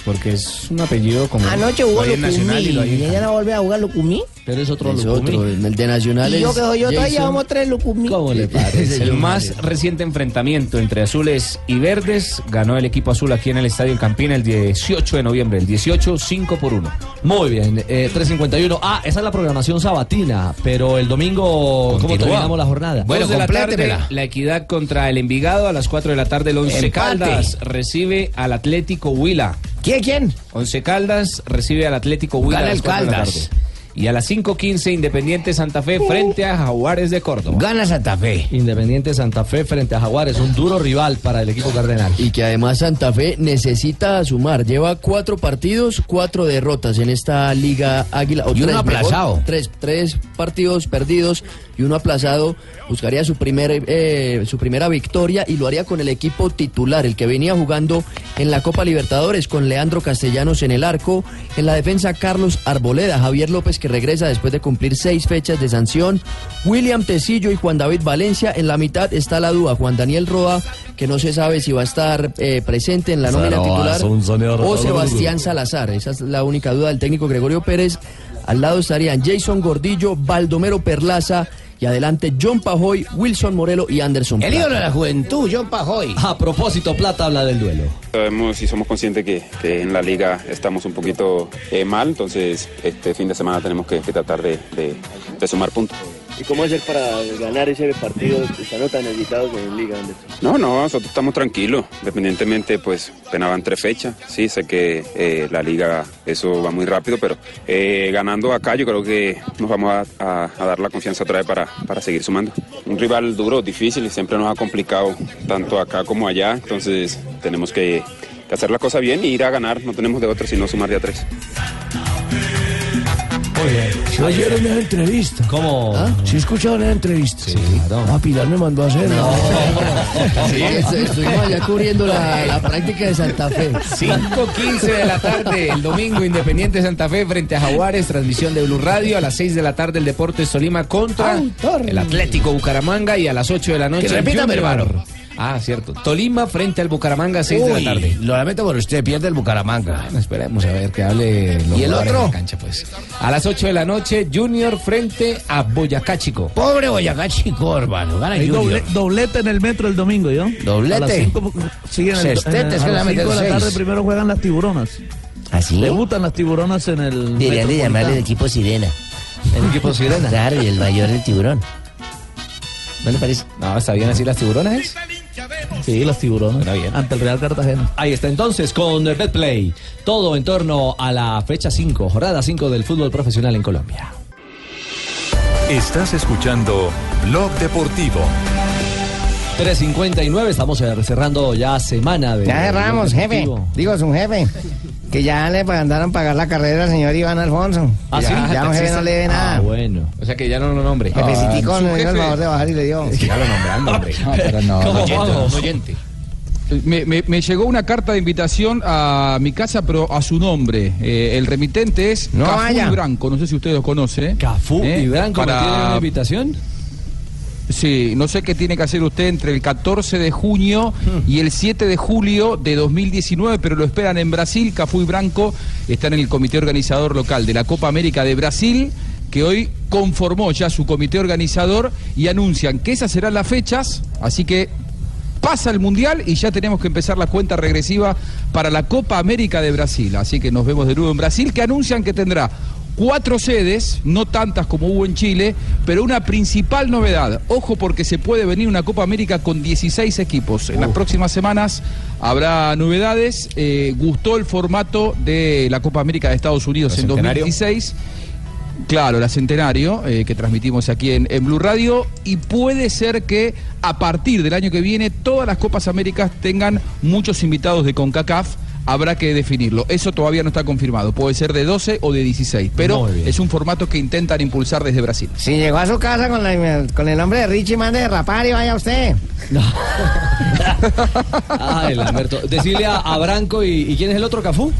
Porque es un apellido como. Anoche jugó y Lucumí. en ¿Y mañana vuelve a jugar Lucumí? Pero es otro Es otro, el de Nacional Y yo es que soy yo, todavía Jason. vamos tres Lucumí. ¿Cómo le Es el más reciente enfrentamiento entre azules y verdes. Ganó el equipo azul aquí en el Estadio El Campín el 18 de noviembre. El 18, 5 por 1. Muy bien, eh, 3.51. Ah, esa es la programación sabatina, pero el domingo, ¿cómo Continúa. terminamos la jornada? Bueno, de la tarde, la equidad contra el Envigado a las 4 de la tarde. El Once Empate. Caldas recibe al Atlético Huila. ¿Quién, quién? Once Caldas recibe al Atlético Huila Gana a las el 4 de la Caldas. Y a las 5.15 Independiente Santa Fe frente a Jaguares de Córdoba. Gana Santa Fe. Independiente Santa Fe frente a Jaguares, un duro rival para el equipo cardenal. Y que además Santa Fe necesita sumar. Lleva cuatro partidos, cuatro derrotas en esta Liga Águila. o Y uno mejor, aplazado. tres, tres partidos perdidos y uno aplazado. Buscaría su, primer, eh, su primera victoria y lo haría con el equipo titular, el que venía jugando en la Copa Libertadores con Leandro Castellanos en el arco. En la defensa Carlos Arboleda, Javier López que regresa después de cumplir seis fechas de sanción. William Tecillo y Juan David Valencia. En la mitad está la duda. Juan Daniel Roa, que no se sabe si va a estar eh, presente en la nómina titular. O Sebastián Salazar. Esa es la única duda del técnico Gregorio Pérez. Al lado estarían Jason Gordillo, Baldomero Perlaza y adelante John Pajoy, Wilson Morelo y Anderson. El ídolo de la juventud, John Pajoy. A propósito, Plata habla del duelo. Sabemos y somos conscientes que, que en la liga estamos un poquito eh, mal, entonces este fin de semana tenemos que, que tratar de, de- de sumar puntos. ¿Y cómo hacer para ganar ese partido estando tan necesitados en Liga, Anderson? No, no, nosotros estamos tranquilos, independientemente, pues penaban tres fechas, sí, sé que eh, la liga eso va muy rápido, pero eh, ganando acá yo creo que nos vamos a, dar la confianza otra vez para, para seguir sumando. Un rival duro, difícil, y siempre nos ha complicado tanto acá como allá, entonces tenemos que, hacer la cosa bien y ir a ganar, no tenemos de otro sino sumar de a tres. Yo ayer en una entrevista. ¿Cómo? Sí, he escuchado una entrevista. Sí, Ah, Pilar me mandó a hacer. Sí, estu- estuvimos allá cubriendo la, la práctica de Santa Fe. 5.15 de la tarde, el domingo Independiente Santa Fe frente a Jaguares, transmisión de Blue Radio. A las 6 de la tarde, el Deportes Tolima contra el Atlético Bucaramanga. Y a las 8 de la noche, Que repita, hermano. Ah, cierto. Tolima frente al Bucaramanga, 6 de la tarde. Lo lamento por usted, pierde el Bucaramanga. Bueno, esperemos a ver que hable los ¿Y el otro? en la cancha, pues. A las 8 de la noche, Junior frente a Boyacá Chico. Pobre Boyacá Chico, hermano. Gana Hay Junior. doble- doblete en el metro el domingo, ¿yo? Doblete. A las cinco, sí, en el, Sextete, en a le las va a meter cinco de la seis. tarde primero juegan las tiburonas. ¿Así? Debutan las tiburonas en el. Deberían de llamarle el equipo Sirena. ¿El equipo Sirena? Claro, y el mayor el tiburón. ¿No le parece? No, está bien así las tiburonas. Sí, las tiburonas. bien. Ante el Real Cartagena. Ahí está entonces con eh, BetPlay. Todo en torno a la fecha 5, jornada 5 del fútbol profesional en Colombia. Estás escuchando Blog Deportivo. 3.59, estamos cerrando ya semana de... Ya cerramos, jefe. Digo, su jefe. Que ya le mandaron pagar la carrera al señor Iván Alfonso. ¿Ah, ya, sí? Ya un jefe no le debe nada. Ah, bueno. O sea que ya no lo nombre. Jefecitico Ah, su no el jefe. favor de bajar y le dio. Ya lo nombrando, hombre. [laughs] No, pero no. ¿Cómo oyente, vamos? un oyente. Me, me- me llegó una carta de invitación a mi casa, pero a su nombre. Eh, el remitente es No Cafú vaya. y Branco, no sé si usted los conoce. Cafú ¿Eh? y Branco Para- ¿me tienen una invitación? Sí, no sé qué tiene que hacer usted entre el 14 de junio y el 7 de julio de 2019, pero lo esperan en Brasil. Cafú y Branco están en el comité organizador local de la Copa América de Brasil, que hoy conformó ya su comité organizador y anuncian que esas serán las fechas, así que pasa el Mundial y ya tenemos que empezar la cuenta regresiva para la Copa América de Brasil. Así que nos vemos de nuevo en Brasil, que anuncian que tendrá cuatro sedes, no tantas como hubo en Chile, pero una principal novedad. Ojo porque se puede venir una Copa América con 16 equipos. En las próximas semanas habrá novedades. Eh, gustó el formato de la Copa América de Estados Unidos ¿La en Centenario? 2016. Claro, la Centenario, eh, que transmitimos aquí en, en Blue Radio, y puede ser que a partir del año que viene todas las Copas Américas tengan muchos invitados de CONCACAF. Habrá que definirlo. Eso todavía no está confirmado. Puede ser de 12 o de 16, pero es un formato que intentan impulsar desde Brasil. Si llegó a su casa con, la- con el nombre de Richie, mande de rapar y vaya usted. [laughs] Ay, Lamberto. Decirle a, a Branco y, y ¿quién es el otro, Cafú?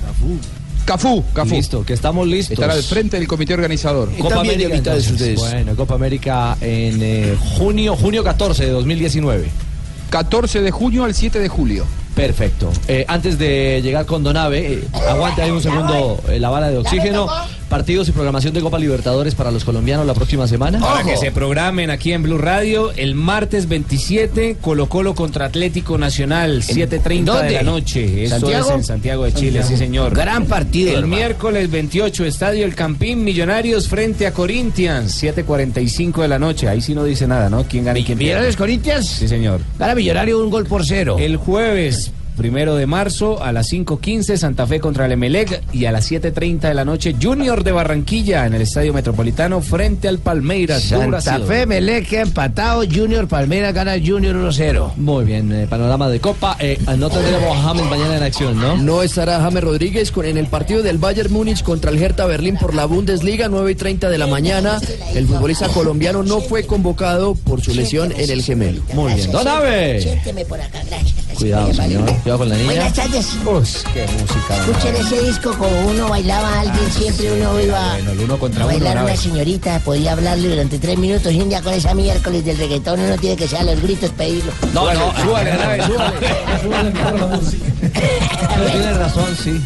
Cafú, Cafú. Listo, que estamos listos. Estará al frente del comité organizador. Copa América. de. Bueno, Copa América en eh, junio, junio 14 de 2019. 14 de junio al 7 de julio. Perfecto. Eh, antes de llegar con Donave, eh, aguante ahí un segundo eh, la bala de oxígeno. Partidos y programación de Copa Libertadores para los colombianos la próxima semana. Para que se programen aquí en Blue Radio, el martes 27, Colo Colo contra Atlético Nacional, 7.30 de la noche. Esto ¿Santiago? es en Santiago de Chile, sí señor. Gran partido, El hermano. miércoles 28, Estadio El Campín, Millonarios frente a Corinthians, 7.45 de la noche. Ahí sí no dice nada, ¿no? ¿Quién gana y quién pierde? Millonarios Corinthians. Sí señor. Gana Millonario un gol por cero. El jueves primero de marzo a las 5.15 Santa Fe contra el Emelec y a las 7.30 de la noche Junior de Barranquilla en el Estadio Metropolitano frente al Palmeiras Santa. Fe, Melec queda empatado. Junior Palmeiras gana Junior 1-0. Muy bien, eh, panorama de Copa. Eh, no tendremos a James mañana en acción, ¿no? No estará James Rodríguez con, en el partido del Bayern Múnich contra el Hertha Berlín por la Bundesliga, 9 y 30 de la mañana. El futbolista colombiano no fue convocado por su lesión en el gemelo. Muy bien. Don Abe. Siénteme por acá, gracias. Cuidado, señor. Cuidado con la niña. Buenas tardes. qué música. Escuchen ese disco como uno bailaba a alguien, siempre uno iba Bueno, el uno a contra uno. bailar a grave. una señorita, podía hablarle durante tres minutos y un día con esa miércoles del reggaetón uno tiene que ser a los gritos pedirlo. No, no, súbale, grave, súbale. [laughs] Tiene razón, sí.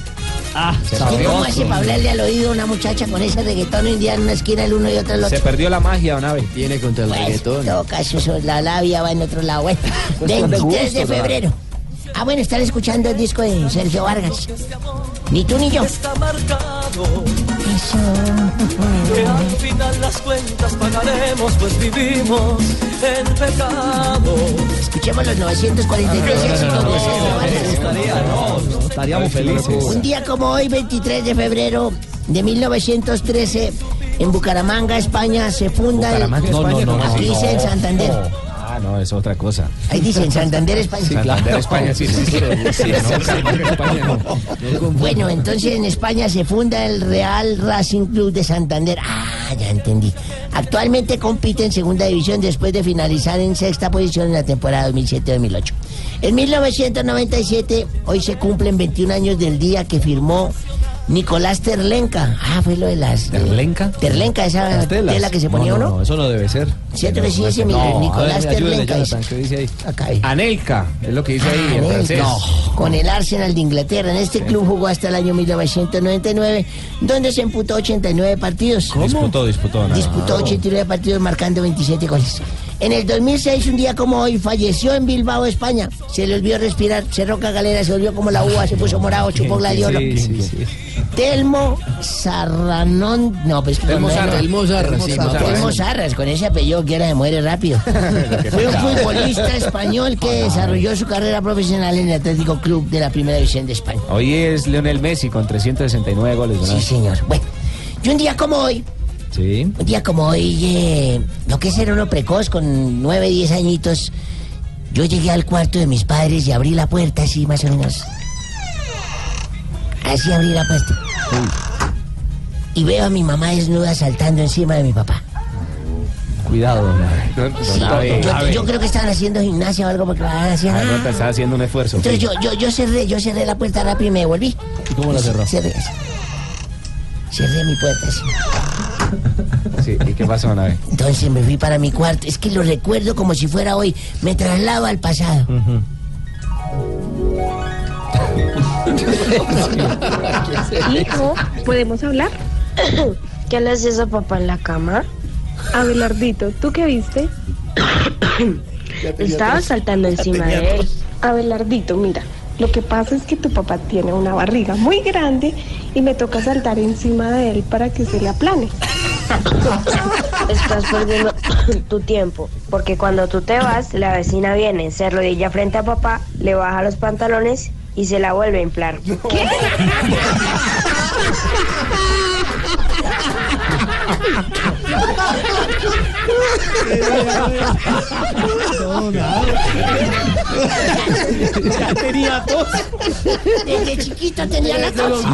Ah, ¿Y cómo hace para hablarle al oído a una muchacha con ese reggaetón un día en una esquina el uno y otro el Se otro? perdió la magia, don Abe. Tiene contra el Pues, en reggaetón. todo caso, eso, la labia va en otro lado. [laughs] Bueno, de 23 de febrero. Ah, bueno, están escuchando el disco de Sergio Vargas. Ni tú ni yo. Está marcado. Que al final las cuentas pagaremos, pues vivimos en pecado. Escuchemos los 943 éxitos de Sergio Vargas. Estaría, no, no, estaríamos felices. Un día como hoy, 23 de febrero de 1913, en Bucaramanga, España, se funda el... Bucaramanga, No, no, no, ¿cómo no. Aquí dice en Santander. Ah, no, es otra cosa. Ahí dice en Santander, España. Santander, España, sí, sí, sí. Sí, no, Bucaramanga, España, no. Bueno, entonces en España se funda el Real Racing Club de Santander. Ah, ya entendí. Actualmente compite en segunda división después de finalizar en sexta posición en la temporada 2007-2008. En 1997, hoy se cumplen 21 años del día que firmó Nicolás Terlenca. Ah, fue lo de las... ¿Terlenca? Terlenca, esa Las telas. tela que se No, ponía no, uno. No, eso no debe ser. ¿Cierto que sí, No, Nicolás ver, Terlenca Jonathan, es- ¿qué dice ahí? Acá hay. Anelka, es lo que dice ahí en francés. Con el Arsenal de Inglaterra. En este club jugó hasta el año 1999, donde se emputó 89 partidos. Disputó, disputó. nada. Disputó 89 partidos marcando 27 goles. En el 2006, un día como hoy, falleció en Bilbao, España. Se le olvidó respirar, cerró cagalera, se volvió como la uva, se puso morado, chupó gladiolo. Sí, sí, sí. Telmo Sarranón. No, pues que Telmo no, no. Telmo Zarra, sí, Telmo. Telmo Zarras, con ese apellido que era de muere rápido. [laughs] Fue un futbolista español que [laughs] desarrolló su carrera profesional en el Atlético Club de la Primera División de España. Hoy es Lionel Messi con 369 goles. ¿verdad? Sí, señor. Bueno, y un día como hoy, Sí. un día como hoy, eh, lo que es ser uno precoz con 9, 10 añitos, yo llegué al cuarto de mis padres y abrí la puerta así más o menos. Así abrí la puerta. Y veo a mi mamá desnuda saltando encima de mi papá. Cuidado. Sí, yo, yo creo que estaban haciendo gimnasia o algo porque ah, hacían, Ah, no, está haciendo un esfuerzo. Entonces yo, yo, yo cerré, yo cerré la puerta rápido y me devolví. ¿Y cómo la cerró? Cerré. Cerré mi puerta así. [laughs] Sí, ¿y qué pasó, Nave? Entonces me fui para mi cuarto. Es que lo recuerdo como si fuera hoy. Me traslado al pasado. [laughs] Hijo, ¿podemos hablar? [coughs] ¿Qué le haces a papá en la cama? Abelardito, ¿tú qué viste? Estaba saltando encima de él. Abelardito, mira, lo que pasa es que tu papá tiene una barriga muy grande y me toca saltar encima de él para que se le aplane. Estás perdiendo [coughs] tu tiempo, porque cuando tú te vas, la vecina viene, se arrodilla frente a papá, le baja los pantalones y se la vuelve a inflar. ¿Qué? [laughs] Ya tenía tos. Desde chiquito tenía la tos.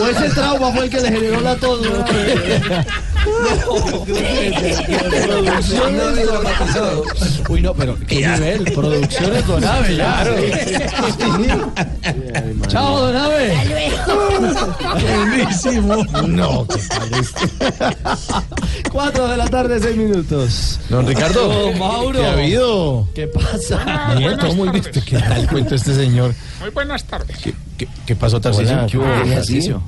O ese trauma fue el que le generó la tos. ¿no? Producciones. Uy, no, pero qué nivel. Producciones Don Ave, ya. Chao, Don Ave. Buenísimo. No, qué Cuatro de la tarde, seis minutos. Don Ricardo. Oh, Mauro. ¿Qué ha habido? ¿Qué pasa? Bien, todo muy bien. ¿Qué tal cuento este señor? Muy buenas tardes. ¿Qué, qué, qué pasó, Tarcisio? ¿Qué hubo, ¿qué Tarcisio?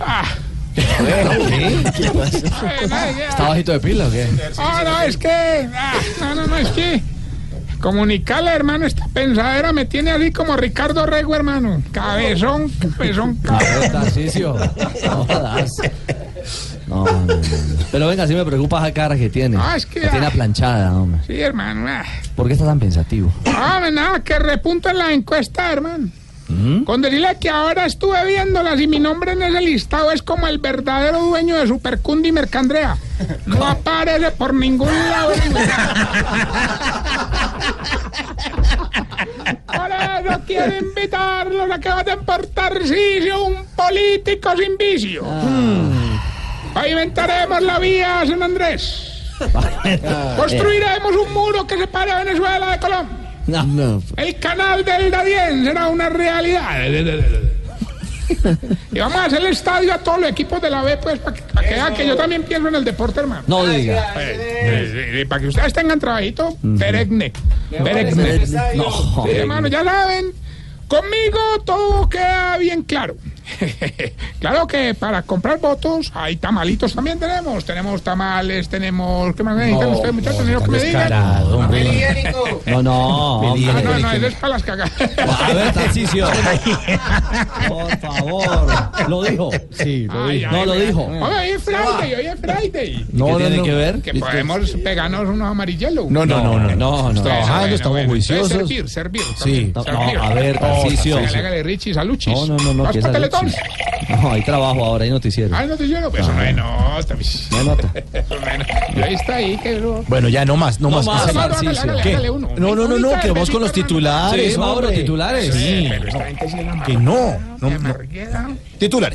Ah, ¿Qué pasó? nada, ya. ¿Está bajito de pila o qué? Ah, no, es que. ah, no, no, no, es que. Comunicarle, hermano, esta pensadera me tiene así como Ricardo Rego, hermano. Cabezón, cabezón, cabezón. Tarcisio. [laughs] No jodas. No, no, no, no. [laughs] Pero venga, sí me preocupa esa cara que tiene. Ah, es que- La tiene aplanchada, hombre. Sí, hermano. ah. ¿Por qué está tan pensativo? Ah, no, nada, que repunto en la encuesta, hermano. Con decirle que ahora estuve viéndolas y mi nombre en ese listado es como el verdadero dueño de Supercundi y Mercandrea. [laughs] No aparece por ningún lado. Por eso quiero invitarlos a que vayan por Tarcisio, un político sin vicio. Pavimentaremos la vía San Andrés. Construiremos un muro que separe a Venezuela de Colombia. No, no. El canal del Dadién será una realidad. Y vamos a hacer el estadio a todos los equipos de la B, pues, para que, pa' que vean que yo también pienso en el deporte, hermano. No diga. para que ustedes tengan trabajito, peregne. Peregne. No. Sí, hermano, ya saben. Conmigo todo queda bien claro. [laughs] claro que para comprar votos hay tamalitos también tenemos. Tenemos tamales, tenemos... ¿Qué más necesitan ustedes, muchachos? Necesito que me digan. No, no. hombre. Ah, no, no, eso es para las cagadas. A ver, [laughs] Tarcisio. Por favor. ¿Lo dijo? Sí, lo dijo. No, lo dijo. Oye, hoy es Friday, hoy es Friday. No, ¿Qué tiene que ver? Que podemos pegarnos unos amarillos. No, no, no, no. No, no. Trabajando, estamos juiciosos. Servir, servir. Sí. No, servir. no, a ver, Tarcisio. Hágale, hágale, Richie, saluchis. No, no, no, no. No, hay trabajo ahora, hay noticiero. Ah, no te lleno, pues eso no hay nota. [laughs] No hay nota. Ahí está ahí, que. Bueno, ya no más, no, No más. más, ¿Qué se- Hágale, hágale, hágale, ¿Qué? hágale uno. No, no, no, no, que vamos con los titulares. Sí, Mauro, titulares. Sí, Pero esta gente sí es la que no. no, no. marguera. Titulares.